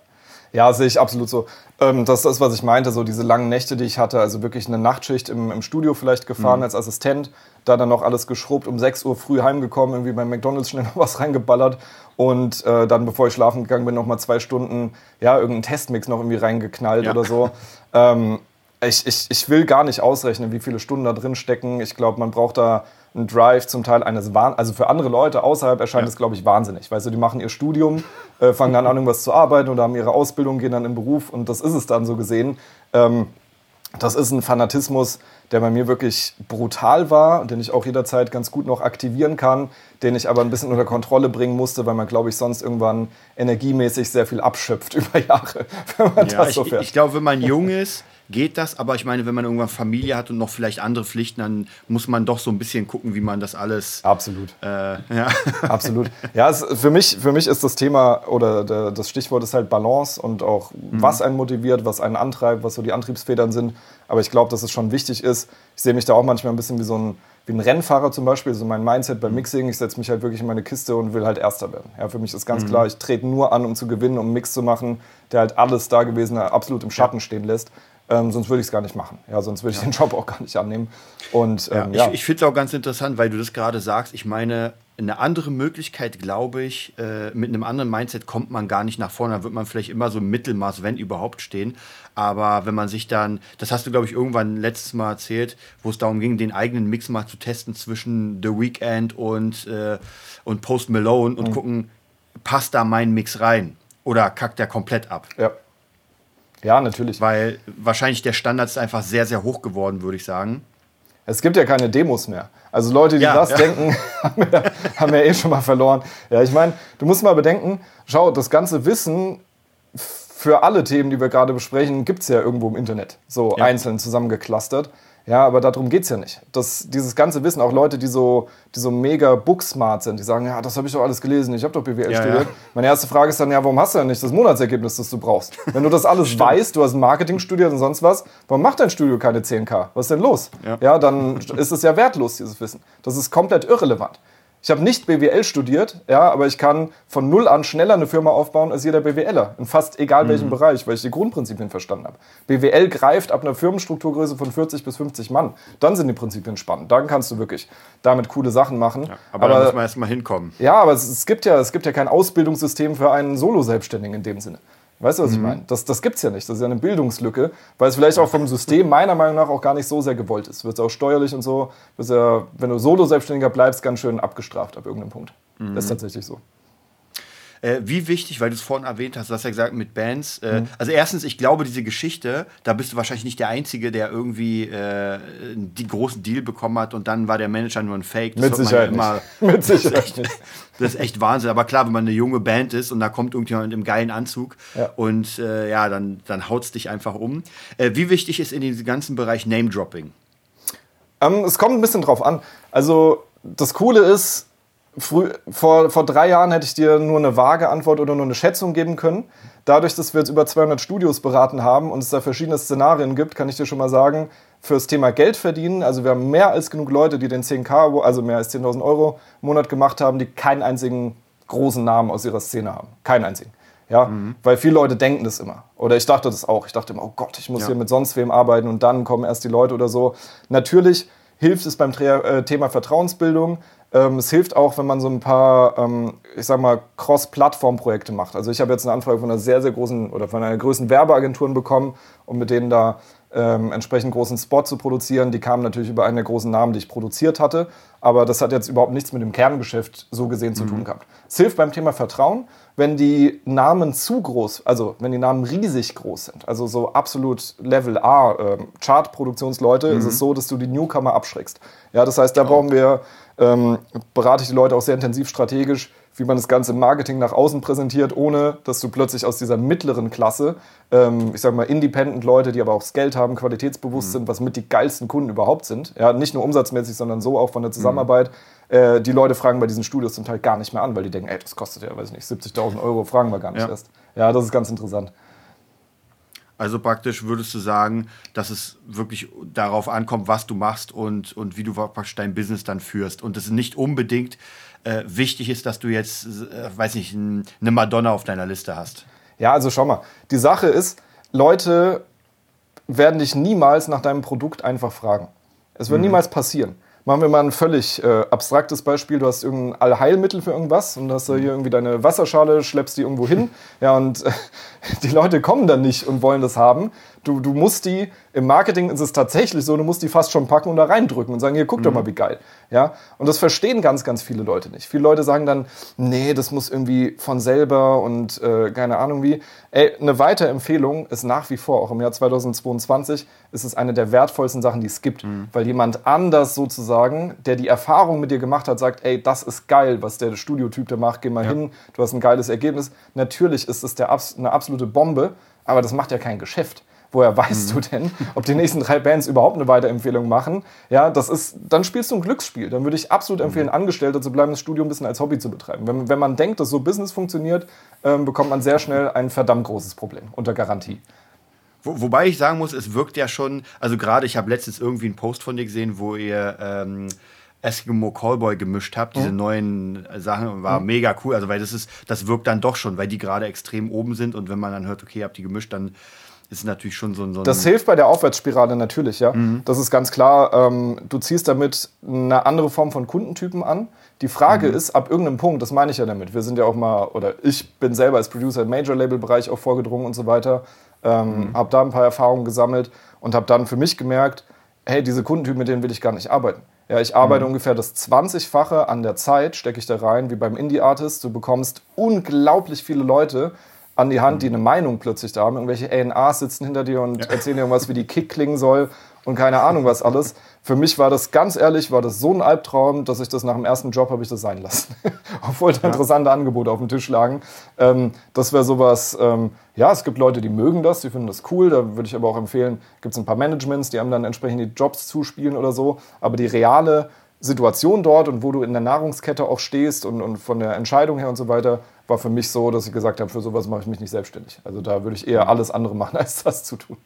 Ja, sehe ich absolut so. Ähm, das ist das, was ich meinte, so diese langen Nächte, die ich hatte. Also wirklich eine Nachtschicht im, im Studio vielleicht gefahren als Assistent, da dann noch alles geschrubbt, um 6 Uhr früh heimgekommen, irgendwie bei McDonalds schnell noch was reingeballert und äh, dann, bevor ich schlafen gegangen bin, noch mal zwei Stunden, ja, irgendeinen Testmix noch irgendwie reingeknallt Ja. oder so. Ähm, ich, ich, ich will gar nicht ausrechnen, wie viele Stunden da drin stecken. Ich glaube, man braucht da einen Drive zum Teil eines Wahn Also für andere Leute außerhalb erscheint es, glaube ich, wahnsinnig. Weißt du, die machen ihr Studium, äh, fangen dann an, irgendwas zu arbeiten oder haben ihre Ausbildung, gehen dann in den Beruf und das ist es dann so gesehen. Ähm, das ist ein Fanatismus, der bei mir wirklich brutal war und den ich auch jederzeit ganz gut noch aktivieren kann, den ich aber ein bisschen unter Kontrolle bringen musste, weil man, glaube ich, sonst irgendwann energiemäßig sehr viel abschöpft über Jahre, wenn man Ja, das ich, so fährt. ich glaube, wenn man jung ist, geht das. Aber ich meine, wenn man irgendwann Familie hat und noch vielleicht andere Pflichten, dann muss man doch so ein bisschen gucken, wie man das alles. Absolut. Äh, ja. Absolut. Ja, es, für, mich, für mich ist das Thema oder der, das Stichwort ist halt Balance und auch, was einen motiviert, was einen antreibt, was so die Antriebsfedern sind. Aber ich glaube, dass es schon wichtig ist. Ich sehe mich da auch manchmal ein bisschen wie so ein, wie ein Rennfahrer zum Beispiel. So mein Mindset beim Mixing. Ich setze mich halt wirklich in meine Kiste und will halt Erster werden. Ja, für mich ist ganz klar, ich trete nur an, um zu gewinnen, um einen Mix zu machen, der halt alles Dagewesene absolut im Schatten stehen lässt. Ähm, sonst würde ich es gar nicht machen. Ja, sonst würde ich den Job auch gar nicht annehmen. Und ähm, ja, Ich, ich finde es auch ganz interessant, weil du das gerade sagst. Ich meine, eine andere Möglichkeit, glaube ich, äh, mit einem anderen Mindset kommt man gar nicht nach vorne. Da wird man vielleicht immer so im Mittelmaß, wenn überhaupt, stehen. Aber wenn man sich dann, das hast du, glaube ich, irgendwann letztes Mal erzählt, wo es darum ging, den eigenen Mix mal zu testen zwischen The Weeknd und, äh, und Post Malone Mhm. und gucken, passt da mein Mix rein? Oder kackt der komplett ab? ja. Ja, natürlich. Weil wahrscheinlich der Standard ist einfach sehr, sehr hoch geworden, würde ich sagen. Es gibt ja keine Demos mehr. Also Leute, die Ja, das ja. denken, haben ja, haben ja eh schon mal verloren. Ja, ich meine, du musst mal bedenken, schau, das ganze Wissen für alle Themen, die wir gerade besprechen, gibt es ja irgendwo im Internet. So Ja. einzeln zusammengeclustert. Ja, aber darum geht es ja nicht. Das, dieses ganze Wissen, auch Leute, die so, die so mega booksmart sind, die sagen, ja, das habe ich doch alles gelesen, ich habe doch BWL Ja, studiert. ja. Meine erste Frage ist dann, ja, warum hast du denn nicht das Monatsergebnis, das du brauchst? Wenn du das alles weißt, du hast Marketing studiert und sonst was, warum macht dein Studio keine 10k? Was ist denn los? Ja. ja, dann ist es ja wertlos, dieses Wissen. Das ist komplett irrelevant. Ich habe nicht BWL studiert, ja, aber ich kann von null an schneller eine Firma aufbauen als jeder BWLer. In fast egal Mhm. welchem Bereich, weil ich die Grundprinzipien verstanden habe. BWL greift ab einer Firmenstrukturgröße von 40 bis 50 Mann. Dann sind die Prinzipien spannend. Dann kannst du wirklich damit coole Sachen machen. Aber, da muss man erst mal hinkommen. Ja, aber es, es, gibt ja, es gibt ja kein Ausbildungssystem für einen Solo-Selbstständigen in dem Sinne. Weißt du, was ich meine? Das, das gibt es ja nicht. Das ist ja eine Bildungslücke, weil es vielleicht auch vom System meiner Meinung nach auch gar nicht so sehr gewollt ist. Wird auch steuerlich und so, wirst ja, wenn du Solo-Selbstständiger bleibst, ganz schön abgestraft ab irgendeinem Punkt. Das ist tatsächlich so. Äh, wie wichtig, weil du es vorhin erwähnt hast, du hast ja gesagt mit Bands. Äh, mhm. Also erstens, ich glaube, diese Geschichte, da bist du wahrscheinlich nicht der Einzige, der irgendwie äh, die großen Deal bekommen hat und dann war der Manager nur ein Fake. Das mit Sicherheit immer, Mit Sicherheit das ist, echt, das ist echt Wahnsinn. Aber klar, wenn man eine junge Band ist und da kommt irgendjemand im geilen Anzug ja. und äh, ja, dann, dann haut es dich einfach um. Äh, wie wichtig ist in diesem ganzen Bereich Name-Dropping? Ähm, es kommt ein bisschen drauf an. Also das Coole ist, früh, vor, vor drei Jahren hätte ich dir nur eine vage Antwort oder nur eine Schätzung geben können. Dadurch, dass wir jetzt über 200 Studios beraten haben und es da verschiedene Szenarien gibt, kann ich dir schon mal sagen, fürs Thema Geld verdienen, also wir haben mehr als genug Leute, die den 10k, also mehr als 10.000 Euro im Monat gemacht haben, die keinen einzigen großen Namen aus ihrer Szene haben. Keinen einzigen. Ja, mhm. weil viele Leute denken das immer. Oder ich dachte das auch. Ich dachte immer, oh Gott, ich muss ja. hier mit sonst wem arbeiten und dann kommen erst die Leute oder so. Natürlich hilft es beim äh, Thema Vertrauensbildung. Ähm, es hilft auch, wenn man so ein paar, ähm, ich sag mal, Cross-Plattform-Projekte macht. Also ich habe jetzt eine Anfrage von einer sehr, sehr großen oder von einer größeren Werbeagentur bekommen, um mit denen da ähm, entsprechend großen Spot zu produzieren. Die kamen natürlich über einen der großen Namen, die ich produziert hatte. Aber das hat jetzt überhaupt nichts mit dem Kerngeschäft so gesehen zu mhm. tun gehabt. Es hilft beim Thema Vertrauen, wenn die Namen zu groß, also wenn die Namen riesig groß sind, also so absolut Level A äh, Chart-Produktionsleute, mhm. ist es so, dass du die Newcomer abschreckst. Ja, das heißt, da oh. brauchen wir, ähm, berate ich die Leute auch sehr intensiv strategisch, wie man das Ganze im Marketing nach außen präsentiert, ohne dass du plötzlich aus dieser mittleren Klasse, ähm, ich sag mal, Independent-Leute, die aber auch das Geld haben, qualitätsbewusst mhm. sind, was mit die geilsten Kunden überhaupt sind, ja, nicht nur umsatzmäßig, sondern so auch von der Zusammenarbeit, mhm. äh, die Leute fragen bei diesen Studios zum Teil gar nicht mehr an, weil die denken, ey, das kostet ja, weiß ich nicht, 70.000 Euro, fragen wir gar nicht ja. erst. Ja, das ist ganz interessant. Also praktisch würdest du sagen, dass es wirklich darauf ankommt, was du machst und, und wie du praktisch dein Business dann führst. Und es nicht unbedingt äh, wichtig ist, dass du jetzt, äh, weiß nicht, eine Madonna auf deiner Liste hast. Ja, also schau mal. Die Sache ist, Leute werden dich niemals nach deinem Produkt einfach fragen. Es wird mhm. niemals passieren. Machen wir mal ein völlig äh, abstraktes Beispiel. Du hast irgendein Allheilmittel für irgendwas und hast hier irgendwie deine Wasserschale, schleppst die irgendwo hin. Ja, und äh, die Leute kommen dann nicht und wollen das haben. Du, du musst die, im Marketing ist es tatsächlich so, du musst die fast schon packen und da reindrücken und sagen, hier, guck mhm. doch mal, wie geil. Ja, und das verstehen ganz, ganz viele Leute nicht. Viele Leute sagen dann, nee, das muss irgendwie von selber und äh, keine Ahnung wie. Ey, eine Weiterempfehlung ist nach wie vor, auch im Jahr 2022, ist es eine der wertvollsten Sachen, die es gibt. Mhm. Weil jemand anders sozusagen, der die Erfahrung mit dir gemacht hat, sagt, ey, das ist geil, was der Studiotyp da macht, geh mal ja. hin, du hast ein geiles Ergebnis. Natürlich ist es der, eine absolute Bombe, aber das macht ja kein Geschäft. Woher weißt mhm. du denn, ob die nächsten drei Bands überhaupt eine Weiterempfehlung machen? Ja, das ist, dann spielst du ein Glücksspiel. Dann würde ich absolut empfehlen, mhm. Angestellter zu bleiben, das Studium ein bisschen als Hobby zu betreiben. Wenn, wenn man denkt, dass so Business funktioniert, ähm, bekommt man sehr schnell ein verdammt großes Problem unter Garantie. Wo, wobei ich sagen muss, es wirkt ja schon, also gerade ich habe letztens irgendwie einen Post von dir gesehen, wo ihr ähm, Eskimo Callboy gemischt habt, diese mhm. neuen Sachen, war mhm. mega cool. Also, weil das ist, das wirkt dann doch schon, weil die gerade extrem oben sind und wenn man dann hört, okay, habt die gemischt, dann ist natürlich schon so ein. So das hilft bei der Aufwärtsspirale natürlich, ja. Mhm. Das ist ganz klar. Ähm, du ziehst damit eine andere Form von Kundentypen an. Die Frage mhm. ist, ab irgendeinem Punkt, das meine ich ja damit, wir sind ja auch mal, oder ich bin selber als Producer im Major-Label-Bereich auch vorgedrungen und so weiter, ähm, mhm. habe da ein paar Erfahrungen gesammelt und habe dann für mich gemerkt, hey, diese Kundentypen, mit denen will ich gar nicht arbeiten. Ja, ich arbeite mhm. ungefähr das 20-fache an der Zeit, stecke ich da rein, wie beim Indie-Artist. Du bekommst unglaublich viele Leute, an die Hand, die eine Meinung plötzlich da haben. Irgendwelche A&Rs sitzen hinter dir und ja. erzählen dir irgendwas, wie die Kick klingen soll und keine Ahnung was alles. Für mich war das, ganz ehrlich, war das so ein Albtraum, dass ich das nach dem ersten Job habe ich das sein lassen. Obwohl da interessante Angebote auf dem Tisch lagen. Ähm, das wäre sowas, ähm, ja, es gibt Leute, die mögen das, die finden das cool. Da würde ich aber auch empfehlen, gibt es ein paar Managements, die haben dann entsprechend die Jobs zuspielen oder so. Aber die reale Situation dort und wo du in der Nahrungskette auch stehst und, und von der Entscheidung her und so weiter, war für mich so, dass ich gesagt habe, für sowas mache ich mich nicht selbstständig. Also da würde ich eher alles andere machen, als das zu tun.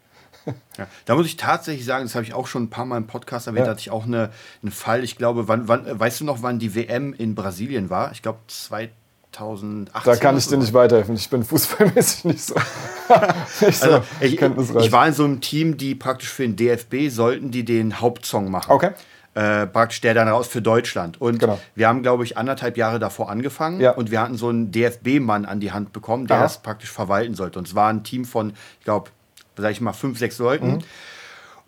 Ja, da muss ich tatsächlich sagen, das habe ich auch schon ein paar Mal im Podcast erwähnt, ja. hatte ich auch eine, einen Fall, ich glaube, wann, wann, weißt du noch, wann die WM in Brasilien war? Ich glaube 2018. Da kann ich dir nicht weiterhelfen. Ich bin fußballmäßig nicht so. nicht so also, ich, ich, war in so einem Team, die praktisch für den DFB sollten die den Hauptsong machen. Okay äh, praktisch der dann raus für Deutschland. Und genau. wir haben, glaube ich, anderthalb Jahre davor angefangen ja. und wir hatten so einen DFB-Mann an die Hand bekommen, der Aha. das praktisch verwalten sollte. Und es war ein Team von, ich glaube, sag ich mal, fünf, sechs Leuten. Mhm.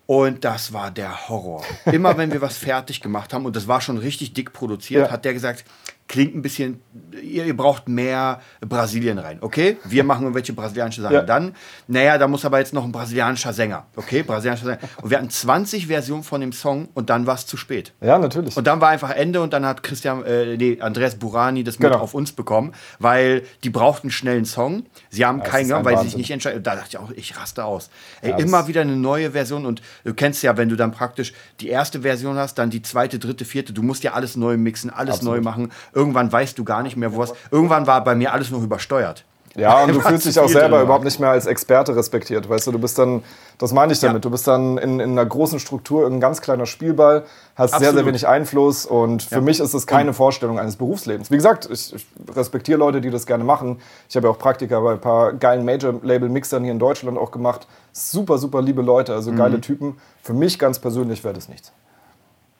Und das war der Horror. Immer wenn wir was fertig gemacht haben, und das war schon richtig dick produziert, ja. hat der gesagt, klingt ein bisschen, ihr, ihr braucht mehr Brasilien rein, okay? Wir machen irgendwelche brasilianische Sachen. Ja. Dann, naja, da muss aber jetzt noch ein brasilianischer Sänger, okay? Brasilianischer Sänger. Und wir hatten 20 Versionen von dem Song und dann war es zu spät. Ja, natürlich. Und dann war einfach Ende und dann hat Christian, äh, nee, Andreas Burani das mit genau. auf uns bekommen, weil die brauchten schnell einen Song. Sie haben ja, keinen gehabt, weil sie sich nicht entscheiden. Da dachte ich auch, ich raste aus. Ey, ja, immer wieder eine neue Version und du kennst ja, wenn du dann praktisch die erste Version hast, dann die zweite, dritte, vierte, du musst ja alles neu mixen, alles Absolut. neu machen. Irgendwann weißt du gar nicht mehr, wo was. Irgendwann war bei mir alles noch übersteuert. Ja, und du fühlst dich auch selber überhaupt nicht mehr als Experte respektiert. Weißt du, du bist dann, das meine ich damit, ja. du bist dann in, in einer großen Struktur ein ganz kleiner Spielball, hast Absolut. sehr, sehr wenig Einfluss und für ja. mich ist es keine Vorstellung eines Berufslebens. Wie gesagt, ich, ich respektiere Leute, die das gerne machen. Ich habe ja auch Praktika bei ein paar geilen Major-Label-Mixern hier in Deutschland auch gemacht. Super, super liebe Leute, also mhm. geile Typen. Für mich ganz persönlich wäre das nichts.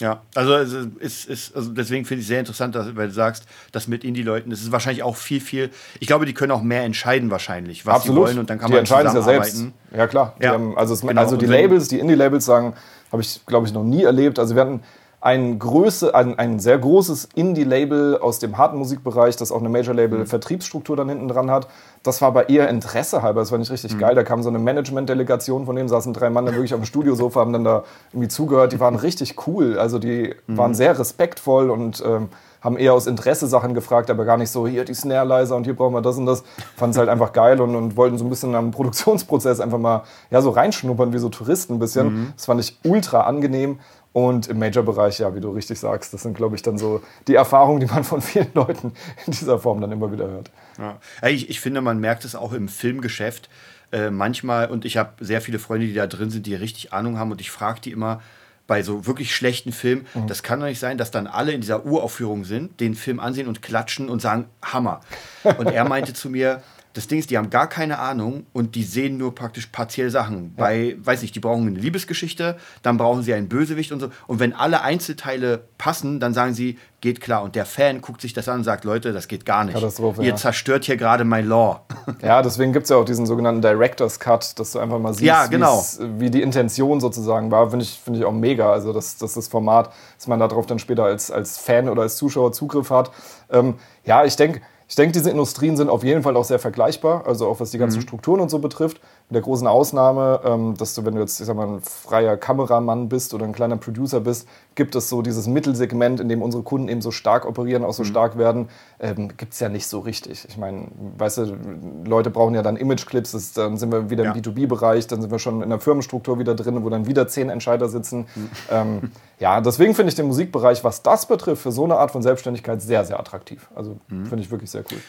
Ja, also, ist, ist, also deswegen finde ich es sehr interessant, dass, weil du sagst, dass mit Indie-Leuten, das ist wahrscheinlich auch viel, viel, ich glaube, die können auch mehr entscheiden wahrscheinlich, was Absolut. sie wollen und dann kann die man entscheiden es ja selbst. Ja, klar. Ja. Haben, also, es, genau. also die Labels, die Indie-Labels sagen, habe ich, glaube ich, noch nie erlebt. Also wir hatten ein, Größe, ein, ein sehr großes Indie-Label aus dem harten Musikbereich, das auch eine Major-Label-Vertriebsstruktur dann hinten dran hat. Das war aber eher Interesse halber, das war nicht richtig mhm. geil. Da kam so eine Management-Delegation, von dem saßen drei Mann dann wirklich auf dem Studiosofa, haben dann da irgendwie zugehört. Die waren richtig cool, also die mhm. waren sehr respektvoll und ähm, haben eher aus Interesse Sachen gefragt, aber gar nicht so, hier die Snare-Leiser und hier brauchen wir das und das. Fanden es halt einfach geil und, und, wollten so ein bisschen am Produktionsprozess einfach mal ja, so reinschnuppern wie so Touristen ein bisschen. Mhm. Das fand ich ultra angenehm und im Major-Bereich, ja, wie du richtig sagst, das sind, glaube ich, dann so die Erfahrungen, die man von vielen Leuten in dieser Form dann immer wieder hört. Ja. Ich, ich finde, man merkt es auch im Filmgeschäft äh, manchmal, und ich habe sehr viele Freunde, die da drin sind, die richtig Ahnung haben, und ich frage die immer, bei so wirklich schlechten Filmen, mhm. das kann doch nicht sein, dass dann alle in dieser Uraufführung sind, den Film ansehen und klatschen und sagen, Hammer. Und er meinte zu mir, das Ding ist, die haben gar keine Ahnung und die sehen nur praktisch partiell Sachen. Ja. Bei, weiß nicht, die brauchen eine Liebesgeschichte, dann brauchen sie einen Bösewicht und so. Und wenn alle Einzelteile passen, dann sagen sie, geht klar. Und der Fan guckt sich das an und sagt, Leute, das geht gar nicht. Katastrophe, Ihr ja. zerstört hier gerade mein Law. Ja, deswegen gibt es ja auch diesen sogenannten Director's Cut, dass du einfach mal siehst, ja, genau. wie die Intention sozusagen war. Finde ich, find ich auch mega. Also, dass, dass das Format, dass man darauf dann später als, als Fan oder als Zuschauer Zugriff hat. Ähm, ja, ich denke, ich denke, diese Industrien sind auf jeden Fall auch sehr vergleichbar, also auch was die ganzen mhm. Strukturen und so betrifft. Mit der großen Ausnahme, ähm, dass du, wenn du jetzt, ich sag mal, ein freier Kameramann bist oder ein kleiner Producer bist, gibt es so dieses Mittelsegment, in dem unsere Kunden eben so stark operieren, auch so mhm. stark werden, ähm, gibt es ja nicht so richtig. Ich meine, weißt du, Leute brauchen ja dann Imageclips, dann sind wir wieder im B2B-Bereich, dann sind wir schon in der Firmenstruktur wieder drin, wo dann wieder zehn Entscheider sitzen. Mhm. Ähm, ja, deswegen finde ich den Musikbereich, was das betrifft, für so eine Art von Selbstständigkeit sehr, sehr attraktiv. Also mhm. finde ich wirklich sehr cool.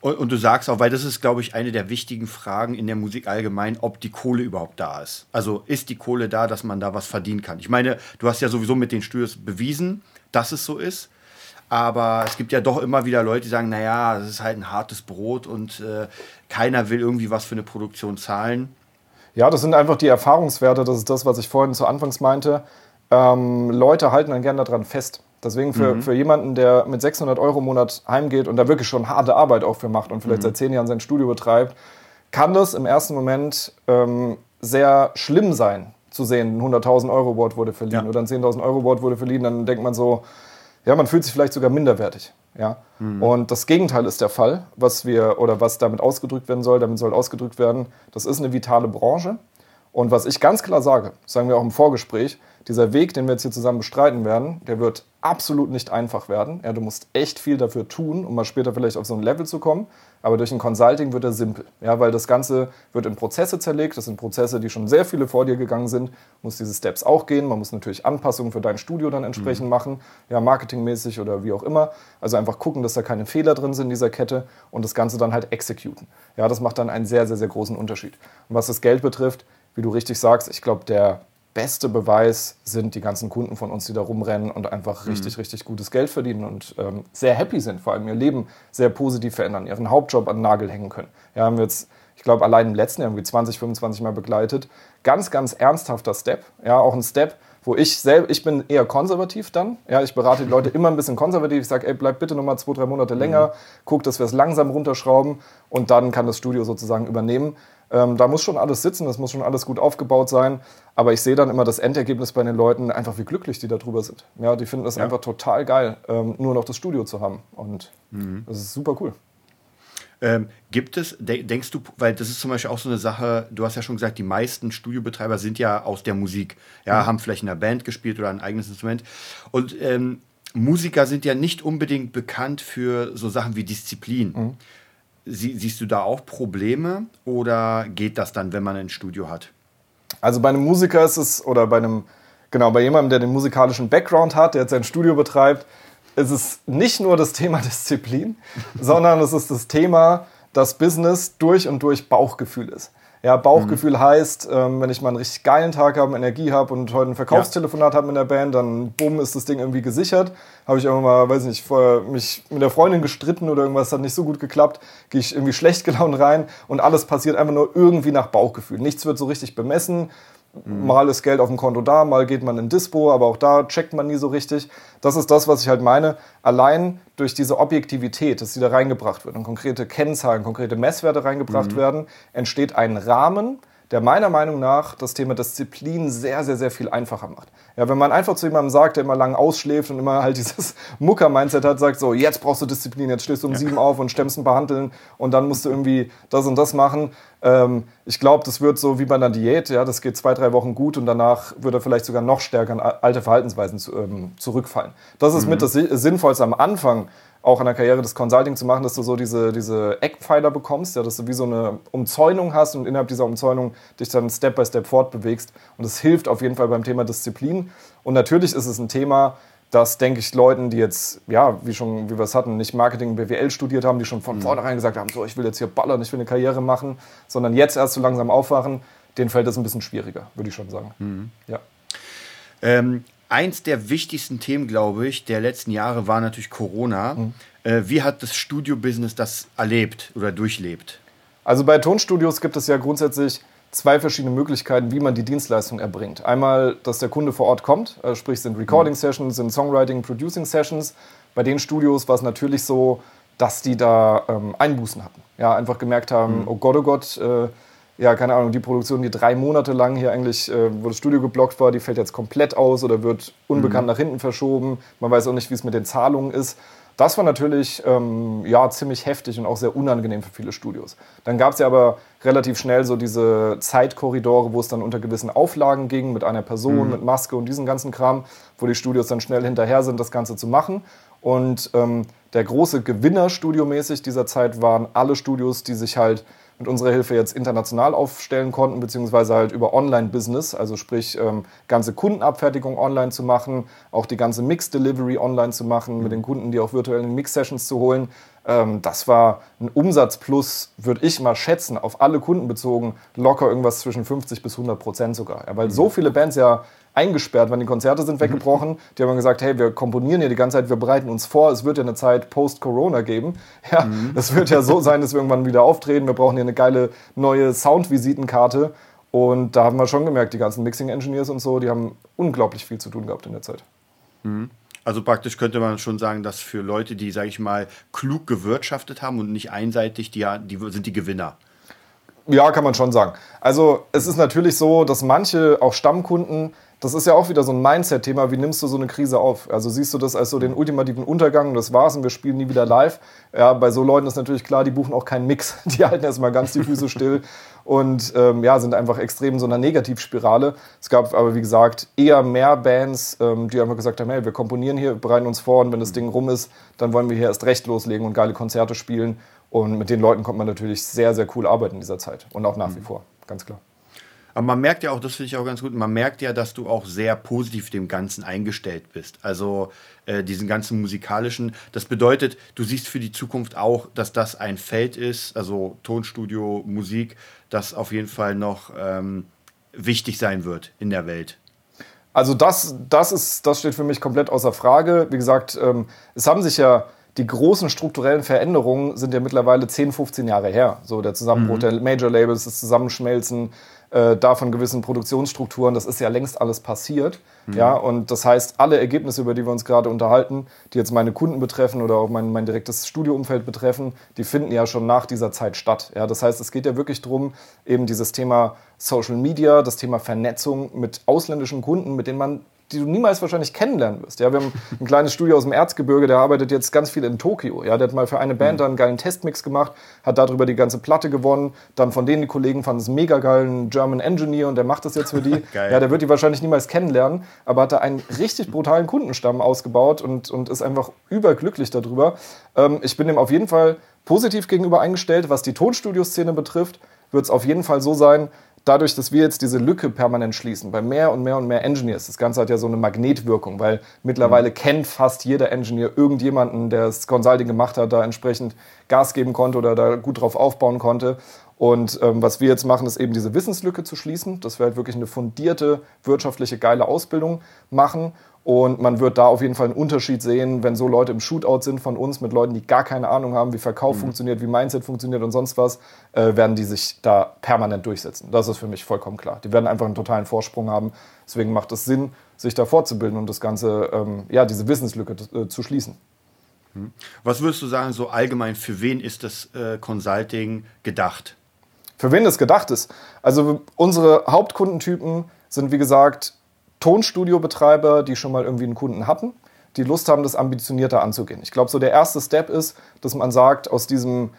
Und, und, du sagst auch, weil das ist, glaube ich, eine der wichtigen Fragen in der Musik allgemein, ob die Kohle überhaupt da ist. Also ist die Kohle da, dass man da was verdienen kann? Ich meine, du hast ja sowieso mit den Studios bewiesen, dass es so ist. Aber es gibt ja doch immer wieder Leute, die sagen, naja, das ist halt ein hartes Brot und äh, keiner will irgendwie was für eine Produktion zahlen. Ja, das sind einfach die Erfahrungswerte. Das ist das, was ich vorhin zu Anfangs meinte. Ähm, Leute halten dann gerne daran fest. Deswegen für, mhm. für jemanden, der mit 600 Euro im Monat heimgeht und da wirklich schon harte Arbeit auch für macht und vielleicht mhm. seit zehn Jahren sein Studio betreibt, kann das im ersten Moment ähm, sehr schlimm sein, zu sehen, ein 100.000 Euro Board wurde verliehen ja. oder ein 10.000 Euro Board wurde verliehen. Dann denkt man so, ja, man fühlt sich vielleicht sogar minderwertig. Ja? Mhm. Und das Gegenteil ist der Fall, was wir oder was damit ausgedrückt werden soll. Damit soll ausgedrückt werden, das ist eine vitale Branche. Und was ich ganz klar sage, sagen wir auch im Vorgespräch, dieser Weg, den wir jetzt hier zusammen bestreiten werden, der wird absolut nicht einfach werden. Ja, du musst echt viel dafür tun, um mal später vielleicht auf so ein Level zu kommen. Aber durch ein Consulting wird er simpel. Ja, weil das Ganze wird in Prozesse zerlegt. Das sind Prozesse, die schon sehr viele vor dir gegangen sind. Du musst diese Steps auch gehen. Man muss natürlich Anpassungen für dein Studio dann entsprechend mhm. machen. Ja, marketingmäßig oder wie auch immer. Also einfach gucken, dass da keine Fehler drin sind in dieser Kette und das Ganze dann halt exekuten. Ja, das macht dann einen sehr, sehr, sehr großen Unterschied. Und was das Geld betrifft, wie du richtig sagst, ich glaube, der beste Beweis sind die ganzen Kunden von uns, die da rumrennen und einfach mhm. richtig, richtig gutes Geld verdienen und ähm, sehr happy sind, vor allem ihr Leben sehr positiv verändern, ihren Hauptjob an den Nagel hängen können. Ja, haben wir jetzt, ich glaube, allein im letzten Jahr irgendwie 20, 25 Mal begleitet. Ganz, ganz ernsthafter Step. Ja, auch ein Step, wo ich selber, ich bin eher konservativ dann. Ja, ich berate die Leute immer ein bisschen konservativ. Ich sage, ey, bleib bitte nochmal zwei, drei Monate länger, mhm. guck, dass wir es langsam runterschrauben und dann kann das Studio sozusagen übernehmen. Ähm, da muss schon alles sitzen, das muss schon alles gut aufgebaut sein. Aber ich sehe dann immer das Endergebnis bei den Leuten, einfach wie glücklich die darüber sind. Ja, die finden das ja. einfach total geil, ähm, nur noch das Studio zu haben. Und mhm. das ist super cool. Ähm, gibt es, de denkst du, weil das ist zum Beispiel auch so eine Sache, du hast ja schon gesagt, die meisten Studiobetreiber sind ja aus der Musik, ja, mhm. haben vielleicht in einer Band gespielt oder ein eigenes Instrument. Und ähm, Musiker sind ja nicht unbedingt bekannt für so Sachen wie Disziplin. Mhm. Sie, siehst du da auch Probleme oder geht das dann, wenn man ein Studio hat? Also bei einem Musiker ist es, oder bei einem, genau, bei jemandem, der den musikalischen Background hat, der jetzt sein Studio betreibt, ist es nicht nur das Thema Disziplin, sondern es ist das Thema, dass Business durch und durch Bauchgefühl ist. Ja, Bauchgefühl mhm. heißt, ähm, wenn ich mal einen richtig geilen Tag habe, Energie habe und heute ein Verkaufstelefonat ja. habe mit der Band, dann bumm, ist das Ding irgendwie gesichert. Habe ich irgendwann mal, weiß nicht, vorher mich mit der Freundin gestritten oder irgendwas hat nicht so gut geklappt, gehe ich irgendwie schlecht gelaunt rein und alles passiert einfach nur irgendwie nach Bauchgefühl. Nichts wird so richtig bemessen. Mhm. Mal ist Geld auf dem Konto da, mal geht man in Dispo, aber auch da checkt man nie so richtig. Das ist das, was ich halt meine. Allein durch diese Objektivität, dass sie da reingebracht wird und konkrete Kennzahlen, konkrete Messwerte reingebracht mhm. werden, entsteht ein Rahmen, der meiner Meinung nach das Thema Disziplin sehr, sehr, sehr viel einfacher macht. Ja, wenn man einfach zu jemandem sagt, der immer lang ausschläft und immer halt dieses Mucker-Mindset hat, sagt so, jetzt brauchst du Disziplin, jetzt stehst du um ja. sieben auf und stemmst ein paar Handeln und dann musst du irgendwie das und das machen. Ähm, ich glaube, das wird so wie bei einer Diät, ja, das geht zwei, drei Wochen gut und danach wird er vielleicht sogar noch stärker an alte Verhaltensweisen zu, ähm, zurückfallen. Das ist mhm. mit das Sinnvollste am Anfang, auch in der Karriere des Consulting zu machen, dass du so diese, diese Eckpfeiler bekommst, ja, dass du wie so eine Umzäunung hast und innerhalb dieser Umzäunung dich dann Step by Step fortbewegst. Und das hilft auf jeden Fall beim Thema Disziplin. Und natürlich ist es ein Thema, das denke ich Leuten, die jetzt, ja, wie schon, wie wir es hatten, nicht Marketing, BWL studiert haben, die schon von mhm. vornherein gesagt haben, so, ich will jetzt hier ballern, ich will eine Karriere machen, sondern jetzt erst so langsam aufwachen, denen fällt das ein bisschen schwieriger, würde ich schon sagen. Mhm. Ja. Ähm, eins der wichtigsten Themen, glaube ich, der letzten Jahre war natürlich Corona. Mhm. Äh, wie hat das Studio-Business das erlebt oder durchlebt? Also bei Tonstudios gibt es ja grundsätzlich zwei verschiedene Möglichkeiten, wie man die Dienstleistung erbringt. Einmal, dass der Kunde vor Ort kommt, äh, sprich sind Recording-Sessions, sind Songwriting, Producing-Sessions. Bei den Studios war es natürlich so, dass die da ähm, Einbußen hatten. Ja, einfach gemerkt haben, mhm. oh Gott, oh Gott, äh, ja, keine Ahnung, die Produktion, die drei Monate lang hier eigentlich, äh, wo das Studio geblockt war, die fällt jetzt komplett aus oder wird unbekannt mhm. nach hinten verschoben. Man weiß auch nicht, wie es mit den Zahlungen ist. Das war natürlich ähm, ja, ziemlich heftig und auch sehr unangenehm für viele Studios. Dann gab es ja aber relativ schnell so diese Zeitkorridore, wo es dann unter gewissen Auflagen ging, mit einer Person, mhm. mit Maske und diesem ganzen Kram, wo die Studios dann schnell hinterher sind, das Ganze zu machen. Und ähm, der große Gewinner studiomäßig dieser Zeit waren alle Studios, die sich halt mit unserer Hilfe jetzt international aufstellen konnten, beziehungsweise halt über Online-Business, also sprich ähm, ganze Kundenabfertigung online zu machen, auch die ganze Mix-Delivery online zu machen, mhm. mit den Kunden, die auch virtuellen Mix-Sessions zu holen. Ähm, das war ein Umsatzplus, würde ich mal schätzen, auf alle Kunden bezogen, locker irgendwas zwischen 50 bis 100 Prozent sogar. Ja, weil mhm. so viele Bands ja eingesperrt waren, die Konzerte sind weggebrochen. Mhm. Die haben gesagt, hey, wir komponieren hier die ganze Zeit, wir bereiten uns vor, es wird ja eine Zeit post-Corona geben. Ja, mhm. Es wird ja so sein, dass wir irgendwann wieder auftreten. Wir brauchen hier eine geile neue Soundvisitenkarte. Und da haben wir schon gemerkt, die ganzen Mixing-Engineers und so, die haben unglaublich viel zu tun gehabt in der Zeit. Mhm. Also praktisch könnte man schon sagen, dass für Leute, die, sage ich mal, klug gewirtschaftet haben und nicht einseitig, die, die sind die Gewinner. Ja, kann man schon sagen. Also es ist natürlich so, dass manche, auch Stammkunden, das ist ja auch wieder so ein Mindset-Thema. Wie nimmst du so eine Krise auf? Also siehst du das als so den ultimativen Untergang, das war's und wir spielen nie wieder live. Ja, bei so Leuten ist natürlich klar, die buchen auch keinen Mix. Die halten erstmal ganz die Füße still und ähm, ja, sind einfach extrem in so einer Negativspirale. Es gab aber, wie gesagt, eher mehr Bands, ähm, die einfach gesagt haben, hey, wir komponieren hier, bereiten uns vor und wenn das Ding rum ist, dann wollen wir hier erst recht loslegen und geile Konzerte spielen. Und mit den Leuten kommt man natürlich sehr, sehr cool arbeiten in dieser Zeit und auch nach wie vor, ganz klar. Aber man merkt ja auch, das finde ich auch ganz gut, man merkt ja, dass du auch sehr positiv dem Ganzen eingestellt bist. Also äh, diesen ganzen musikalischen. Das bedeutet, du siehst für die Zukunft auch, dass das ein Feld ist, also Tonstudio, Musik, das auf jeden Fall noch ähm, wichtig sein wird in der Welt. Also das, das, ist, das steht für mich komplett außer Frage. Wie gesagt, ähm, es haben sich ja die großen strukturellen Veränderungen sind ja mittlerweile 10, 15 Jahre her. So der Zusammenbruch mhm. der Major Labels, das Zusammenschmelzen äh, da von gewissen Produktionsstrukturen, das ist ja längst alles passiert. Mhm. Ja, und das heißt, alle Ergebnisse, über die wir uns gerade unterhalten, die jetzt meine Kunden betreffen oder auch mein, mein direktes Studioumfeld betreffen, die finden ja schon nach dieser Zeit statt. Ja, das heißt, es geht ja wirklich darum, eben dieses Thema Social Media, das Thema Vernetzung mit ausländischen Kunden, mit denen man die du niemals wahrscheinlich kennenlernen wirst. Ja, wir haben ein kleines Studio aus dem Erzgebirge, der arbeitet jetzt ganz viel in Tokio. Ja, der hat mal für eine Band mhm. da einen geilen Testmix gemacht, hat darüber die ganze Platte gewonnen. Dann von denen die Kollegen fanden es mega geil, ein German Engineer und der macht das jetzt für die. ja, der wird die wahrscheinlich niemals kennenlernen, aber hat da einen richtig brutalen Kundenstamm ausgebaut und, und ist einfach überglücklich darüber. Ähm, ich bin dem auf jeden Fall positiv gegenüber eingestellt. Was die Tonstudio-Szene betrifft, wird es auf jeden Fall so sein, dadurch, dass wir jetzt diese Lücke permanent schließen, bei mehr und mehr und mehr Engineers, das Ganze hat ja so eine Magnetwirkung, weil mittlerweile mhm. kennt fast jeder Engineer irgendjemanden, der das Consulting gemacht hat, da entsprechend Gas geben konnte oder da gut drauf aufbauen konnte. Und ähm, was wir jetzt machen, ist eben diese Wissenslücke zu schließen, dass wir halt wirklich eine fundierte, wirtschaftliche, geile Ausbildung machen und man wird da auf jeden Fall einen Unterschied sehen, wenn so Leute im Shootout sind von uns mit Leuten, die gar keine Ahnung haben, wie Verkauf mhm. funktioniert, wie Mindset funktioniert und sonst was, äh, werden die sich da permanent durchsetzen. Das ist für mich vollkommen klar. Die werden einfach einen totalen Vorsprung haben. Deswegen macht es Sinn, sich da fortzubilden und das Ganze, ähm, ja, diese Wissenslücke äh, zu schließen. Mhm. Was würdest du sagen, so allgemein, für wen ist das äh, Consulting gedacht? Für wen das gedacht ist? Also unsere Hauptkundentypen sind, wie gesagt, Tonstudiobetreiber, die schon mal irgendwie einen Kunden hatten, die Lust haben, das ambitionierter anzugehen. Ich glaube, so der erste Step ist, dass man sagt, aus diesem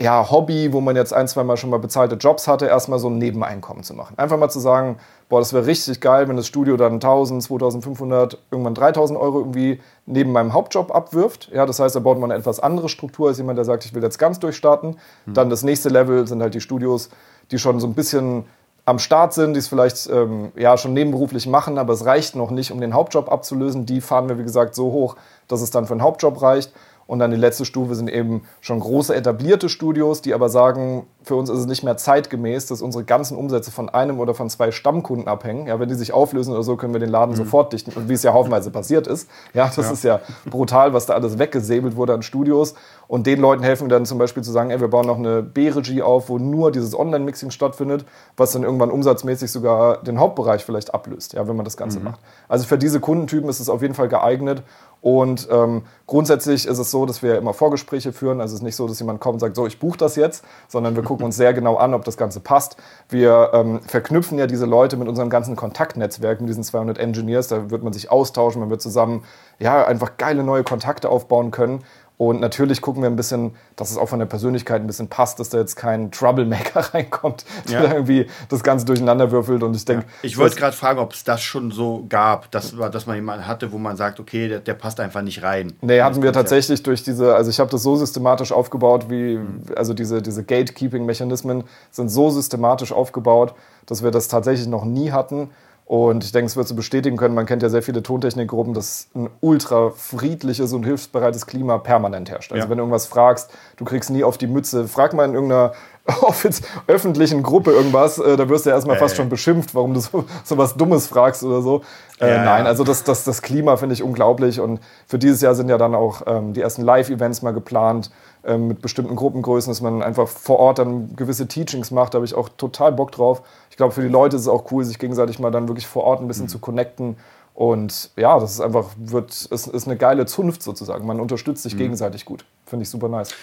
ja, Hobby, wo man jetzt ein, zwei Mal schon mal bezahlte Jobs hatte, erstmal so ein Nebeneinkommen zu machen. Einfach mal zu sagen, boah, das wäre richtig geil, wenn das Studio dann 1000, 2500, irgendwann 3000 Euro irgendwie neben meinem Hauptjob abwirft. Ja, das heißt, da baut man eine etwas andere Struktur als jemand, der sagt, ich will jetzt ganz durchstarten. Mhm. Dann das nächste Level sind halt die Studios, die schon so ein bisschen am Start sind, die es vielleicht ähm, ja, schon nebenberuflich machen, aber es reicht noch nicht, um den Hauptjob abzulösen. Die fahren wir, wie gesagt, so hoch, dass es dann für einen Hauptjob reicht. Und dann die letzte Stufe sind eben schon große etablierte Studios, die aber sagen, für uns ist es nicht mehr zeitgemäß, dass unsere ganzen Umsätze von einem oder von zwei Stammkunden abhängen. Ja, wenn die sich auflösen oder so, können wir den Laden mhm. sofort dichten. Und wie es ja haufenweise passiert ist. Ja, das ja. ist ja brutal, was da alles weggesäbelt wurde an Studios. Und den Leuten helfen wir dann zum Beispiel zu sagen, ey, wir bauen noch eine B-Regie auf, wo nur dieses Online-Mixing stattfindet, was dann irgendwann umsatzmäßig sogar den Hauptbereich vielleicht ablöst, ja, wenn man das Ganze mhm. macht. Also für diese Kundentypen ist es auf jeden Fall geeignet. Und ähm, grundsätzlich ist es so, dass wir immer Vorgespräche führen. Also es ist nicht so, dass jemand kommt und sagt, so, ich buche das jetzt, sondern wir gucken uns sehr genau an, ob das Ganze passt. Wir ähm, verknüpfen ja diese Leute mit unserem ganzen Kontaktnetzwerk, mit diesen 200 Engineers. Da wird man sich austauschen, man wird zusammen ja, einfach geile neue Kontakte aufbauen können. Und natürlich gucken wir ein bisschen, dass es auch von der Persönlichkeit ein bisschen passt, dass da jetzt kein Troublemaker reinkommt, der ja. irgendwie das Ganze durcheinander würfelt. Und ich denke. Ja. Ich wollte gerade fragen, ob es das schon so gab, dass, dass man jemanden hatte, wo man sagt, okay, der, der passt einfach nicht rein. Nee, hatten wir tatsächlich durch diese, also ich habe das so systematisch aufgebaut, wie, also diese, diese Gatekeeping-Mechanismen sind so systematisch aufgebaut, dass wir das tatsächlich noch nie hatten. Und ich denke, es wird so bestätigen können, man kennt ja sehr viele Tontechnikgruppen, dass ein ultra friedliches und hilfsbereites Klima permanent herrscht. Also ja. wenn du irgendwas fragst, du kriegst nie auf die Mütze. Frag mal in irgendeiner öffentlichen Gruppe irgendwas, äh, da wirst du ja erstmal äh. fast schon beschimpft, warum du so, so was Dummes fragst oder so. Äh, ja, nein, also das, das, das Klima finde ich unglaublich. Und für dieses Jahr sind ja dann auch ähm, die ersten Live-Events mal geplant mit bestimmten Gruppengrößen, dass man einfach vor Ort dann gewisse Teachings macht. Da habe ich auch total Bock drauf. Ich glaube, für die Leute ist es auch cool, sich gegenseitig mal dann wirklich vor Ort ein bisschen mhm. zu connecten. Und ja, das ist einfach, wird, ist, ist eine geile Zunft sozusagen. Man unterstützt sich mhm. gegenseitig gut. Finde ich super nice.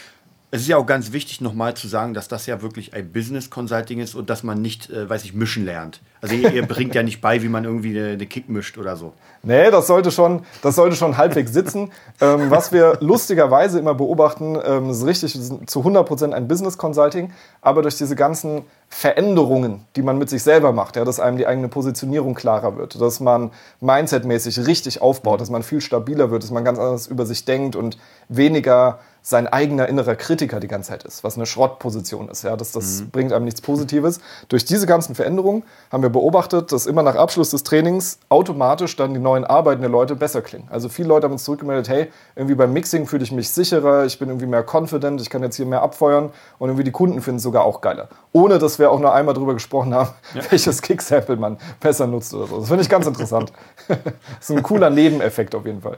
Es ist ja auch ganz wichtig, nochmal zu sagen, dass das ja wirklich ein Business Consulting ist und dass man nicht, äh, weiß ich, mischen lernt. Also ihr, ihr bringt ja nicht bei, wie man irgendwie eine, eine, Kick mischt oder so. Nee, das sollte schon, das sollte schon halbwegs sitzen. ähm, was wir lustigerweise immer beobachten, ähm, ist richtig, zu 100% ein Business Consulting, aber durch diese ganzen Veränderungen, die man mit sich selber macht, ja, dass einem die eigene Positionierung klarer wird, dass man mindsetmäßig richtig aufbaut, dass man viel stabiler wird, dass man ganz anders über sich denkt und weniger sein eigener innerer Kritiker die ganze Zeit ist, was eine Schrottposition ist. Ja, das, das mhm. bringt einem nichts Positives. Durch diese ganzen Veränderungen haben wir beobachtet, dass immer nach Abschluss des Trainings automatisch dann die neuen Arbeiten der Leute besser klingen. Also viele Leute haben uns zurückgemeldet, hey, irgendwie beim Mixing fühle ich mich sicherer, ich bin irgendwie mehr confident, ich kann jetzt hier mehr abfeuern und irgendwie die Kunden finden es sogar auch geiler. Ohne, dass wir auch nur einmal darüber gesprochen haben, ja. welches Kicksample man besser nutzt oder so. Das finde ich ganz interessant. das ist ein cooler Nebeneffekt auf jeden Fall.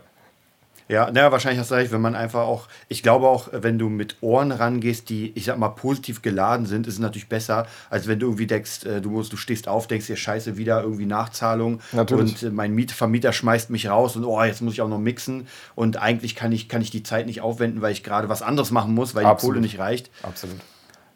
Ja, naja, wahrscheinlich hast du recht, wenn man einfach auch, ich glaube auch, wenn du mit Ohren rangehst, die, ich sag mal, positiv geladen sind, ist es natürlich besser, als wenn du irgendwie denkst, äh, du musst, du stehst auf, denkst dir, scheiße, wieder irgendwie Nachzahlung natürlich. und äh, mein Miet Vermieter schmeißt mich raus und oh, jetzt muss ich auch noch mixen und eigentlich kann ich, kann ich die Zeit nicht aufwenden, weil ich gerade was anderes machen muss, weil Absolut. die Kohle nicht reicht. Absolut.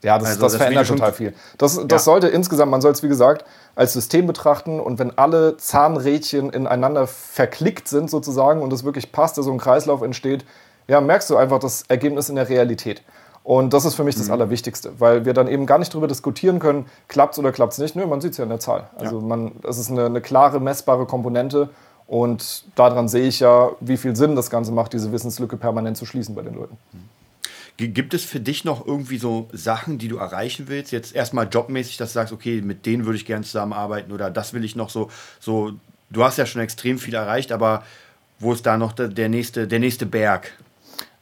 Ja, das, Also das, das verändert total viel. Das, das Ja. sollte insgesamt, man soll es wie gesagt als System betrachten und wenn alle Zahnrädchen ineinander verklickt sind sozusagen und es wirklich passt, da so ein Kreislauf entsteht, ja, merkst du einfach das Ergebnis in der Realität. Und das ist für mich das Allerwichtigste, weil wir dann eben gar nicht darüber diskutieren können, klappt es oder klappt es nicht. Nö, man sieht es ja in der Zahl. Also man, es ist eine, eine klare, messbare Komponente und daran sehe ich ja, wie viel Sinn das Ganze macht, diese Wissenslücke permanent zu schließen bei den Leuten. G- Gibt es für dich noch irgendwie so Sachen, die du erreichen willst? Jetzt erstmal jobmäßig, dass du sagst, okay, mit denen würde ich gerne zusammenarbeiten oder das will ich noch so, so, du hast ja schon extrem viel erreicht, aber wo ist da noch der, der, nächste, der nächste Berg?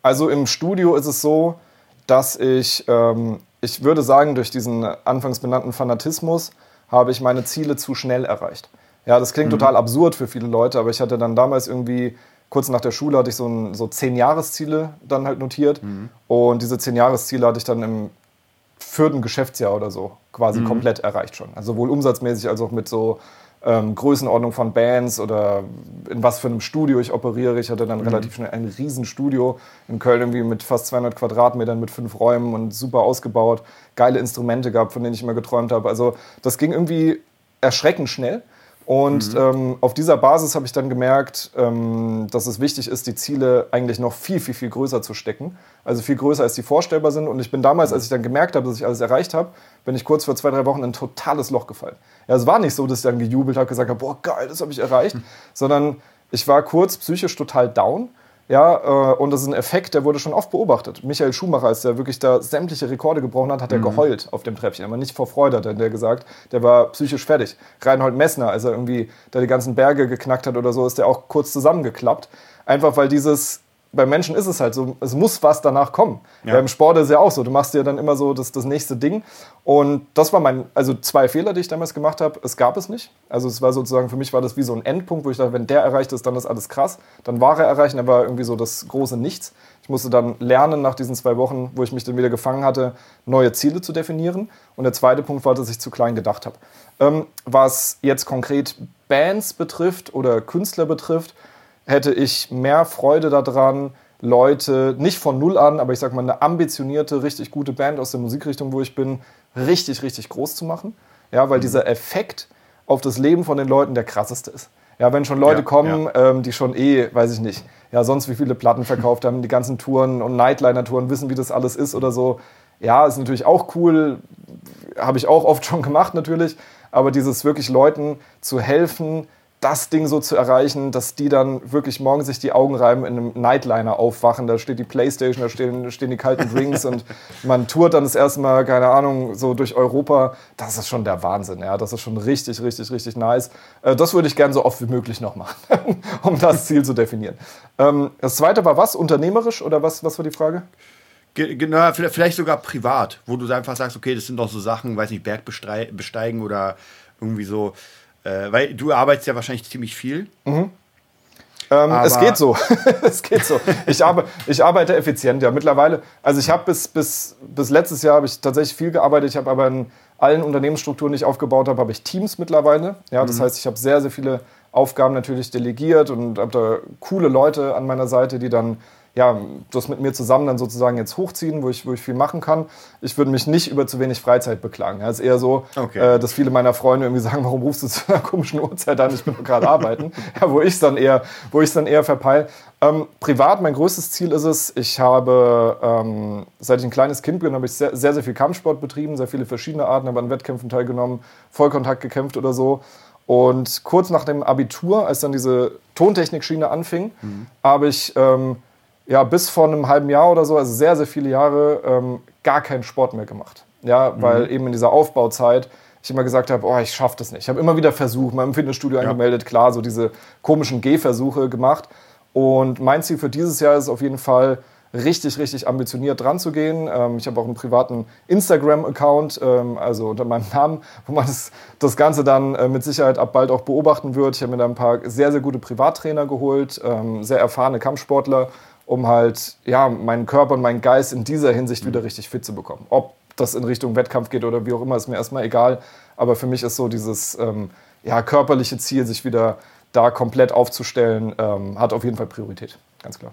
Also im Studio ist es so, dass ich, ähm, ich würde sagen, durch diesen anfangs benannten Fanatismus habe ich meine Ziele zu schnell erreicht. Ja, das klingt total absurd für viele Leute, aber ich hatte dann damals irgendwie, kurz nach der Schule hatte ich so, ein, so zehn Jahresziele dann halt notiert. Und diese zehn Jahresziele hatte ich dann im vierten Geschäftsjahr oder so quasi komplett erreicht schon. Also sowohl umsatzmäßig als auch mit so ähm, Größenordnung von Bands oder in was für einem Studio ich operiere. Ich hatte dann relativ schnell ein Riesenstudio in Köln irgendwie mit fast 200 Quadratmetern, mit fünf Räumen und super ausgebaut, geile Instrumente gehabt, von denen ich immer geträumt habe. Also das ging irgendwie erschreckend schnell. Und ähm, auf dieser Basis habe ich dann gemerkt, ähm, dass es wichtig ist, die Ziele eigentlich noch viel, viel, viel größer zu stecken. Also viel größer, als die vorstellbar sind. Und ich bin damals, als ich dann gemerkt habe, dass ich alles erreicht habe, bin ich kurz vor zwei, drei Wochen in ein totales Loch gefallen. Ja, es war nicht so, dass ich dann gejubelt habe, gesagt habe, boah, geil, das habe ich erreicht, sondern ich war kurz psychisch total down. Ja, äh, und das ist ein Effekt, der wurde schon oft beobachtet. Michael Schumacher, als der wirklich da sämtliche Rekorde gebrochen hat, hat er geheult auf dem Treppchen. Aber nicht vor Freude, hat er gesagt. Der war psychisch fertig. Reinhold Messner, als er irgendwie da die ganzen Berge geknackt hat oder so, ist der auch kurz zusammengeklappt. Einfach weil dieses, bei Menschen ist es halt so, es muss was danach kommen. Ja. Ja. Im Sport ist es ja auch so. Du machst dir dann immer so das, das nächste Ding. Und das war mein, also zwei Fehler, die ich damals gemacht habe. Es gab es nicht. Also es war sozusagen, für mich war das wie so ein Endpunkt, wo ich dachte, wenn der erreicht ist, dann ist alles krass. Dann war er erreicht, dann war irgendwie so das große Nichts. Ich musste dann lernen nach diesen zwei Wochen, wo ich mich dann wieder gefangen hatte, neue Ziele zu definieren. Und der zweite Punkt war, dass ich zu klein gedacht habe. Ähm, was jetzt konkret Bands betrifft oder Künstler betrifft, hätte ich mehr Freude daran, Leute nicht von null an, aber ich sag mal eine ambitionierte, richtig gute Band aus der Musikrichtung, wo ich bin, richtig, richtig groß zu machen. Ja, weil dieser Effekt auf das Leben von den Leuten der krasseste ist. Ja, wenn schon Leute Ja, kommen, Ähm, die schon eh, weiß ich nicht, ja, sonst wie viele Platten verkauft haben, die ganzen Touren und Nightliner-Touren wissen, wie das alles ist oder so. Ja, ist natürlich auch cool, habe ich auch oft schon gemacht natürlich, aber dieses wirklich Leuten zu helfen, das Ding so zu erreichen, dass die dann wirklich morgen sich die Augen reiben in einem Nightliner aufwachen. Da steht die Playstation, da stehen, stehen die kalten Drinks und man tourt dann das erste Mal, keine Ahnung, so durch Europa. Das ist schon der Wahnsinn, ja. Das ist schon richtig, richtig, richtig nice. Äh, Das würde ich gern so oft wie möglich noch machen, um das Ziel zu definieren. Ähm, Das zweite war was? Unternehmerisch oder was, was war die Frage? Ge- Genau, vielleicht sogar privat, wo du einfach sagst, okay, das sind doch so Sachen, weiß nicht, Berg besteigen oder irgendwie so. Äh, weil du arbeitest ja wahrscheinlich ziemlich viel. Ähm, Aber- es geht so. es geht so. Ich, arbe, ich arbeite effizient, ja. Mittlerweile, also ich habe bis, bis, bis letztes Jahr habe ich tatsächlich viel gearbeitet. Ich habe aber in allen Unternehmensstrukturen, die ich aufgebaut habe, habe ich Teams mittlerweile. Ja, das heißt, ich habe sehr, sehr viele Aufgaben natürlich delegiert und habe da coole Leute an meiner Seite, die dann ja, das mit mir zusammen dann sozusagen jetzt hochziehen, wo ich, wo ich viel machen kann. Ich würde mich nicht über zu wenig Freizeit beklagen. Ja, es ist eher so, Okay. äh, dass viele meiner Freunde irgendwie sagen, warum rufst du zu einer komischen Uhrzeit an? Ich bin gerade arbeiten. Ja, wo ich es dann eher, wo ich dann eher verpeil. Ähm, privat, mein größtes Ziel ist es, ich habe, ähm, seit ich ein kleines Kind bin, habe ich sehr, sehr, sehr viel Kampfsport betrieben, sehr viele verschiedene Arten, habe an Wettkämpfen teilgenommen, Vollkontakt gekämpft oder so. Und kurz nach dem Abitur, als dann diese Tontechnikschiene anfing, habe ich ähm, ja, bis vor einem halben Jahr oder so, also sehr, sehr viele Jahre, ähm, gar keinen Sport mehr gemacht. Ja, weil eben in dieser Aufbauzeit ich immer gesagt habe, oh, ich schaffe das nicht. Ich habe immer wieder versucht, mal im Fitnessstudio angemeldet, klar, so diese komischen Gehversuche gemacht. Und mein Ziel für dieses Jahr ist auf jeden Fall, richtig, richtig ambitioniert dran zu gehen. Ähm, ich habe auch einen privaten Instagram-Account, ähm, also unter meinem Namen, wo man das, das Ganze dann äh, mit Sicherheit ab bald auch beobachten wird. Ich habe mir da ein paar sehr, sehr gute Privattrainer geholt, ähm, sehr erfahrene Kampfsportler, um halt ja, meinen Körper und meinen Geist in dieser Hinsicht wieder richtig fit zu bekommen. Ob das in Richtung Wettkampf geht oder wie auch immer, ist mir erstmal egal. Aber für mich ist so dieses ähm, ja, körperliche Ziel, sich wieder da komplett aufzustellen, ähm, hat auf jeden Fall Priorität, ganz klar.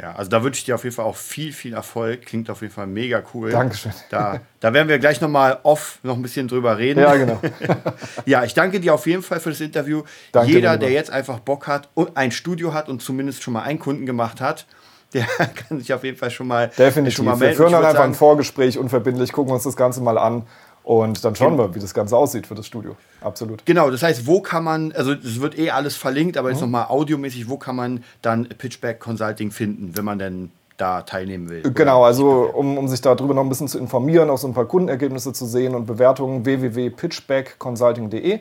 Ja, also da wünsche ich dir auf jeden Fall auch viel, viel Erfolg. Klingt auf jeden Fall mega cool. Dankeschön. Da, da werden wir gleich nochmal off noch ein bisschen drüber reden. Ja, genau. ja, ich danke dir auf jeden Fall für das Interview. Danke, Jeder, der jetzt einfach Bock hat und ein Studio hat und zumindest schon mal einen Kunden gemacht hat, der kann sich auf jeden Fall schon mal, Definitiv. schon mal wir melden. führen Ich dann einfach ein Vorgespräch unverbindlich, gucken uns das Ganze mal an und dann schauen wir, wie das Ganze aussieht für das Studio. Absolut. Genau, das heißt, wo kann man, also es wird eh alles verlinkt, aber jetzt Mhm. nochmal audiomäßig, wo kann man dann Pitchback Consulting finden, wenn man denn da teilnehmen will? Genau, also um, um sich darüber noch ein bisschen zu informieren, auch so ein paar Kundenergebnisse zu sehen und Bewertungen, www.pitchbackconsulting.de.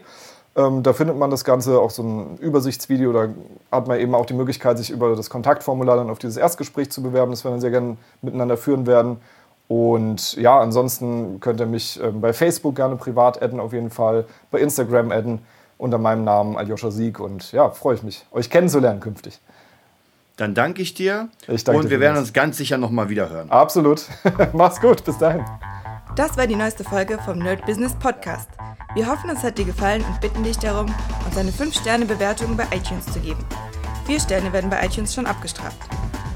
Ähm, da findet man das Ganze, auch so ein Übersichtsvideo, da hat man eben auch die Möglichkeit, sich über das Kontaktformular dann auf dieses Erstgespräch zu bewerben, das wir dann sehr gerne miteinander führen werden. Und ja, ansonsten könnt ihr mich ähm, bei Facebook gerne privat adden auf jeden Fall, bei Instagram adden unter meinem Namen Aljoscha Sieg und ja, freue ich mich, euch kennenzulernen künftig. Dann danke ich dir Ich danke und wir werden uns ganz sicher nochmal wieder hören. Absolut. Mach's gut, bis dahin. Das war die neueste Folge vom Nerd Business Podcast. Wir hoffen, es hat dir gefallen und bitten dich darum, uns eine 5-Sterne-Bewertung bei iTunes zu geben. 4 Sterne werden bei iTunes schon abgestraft.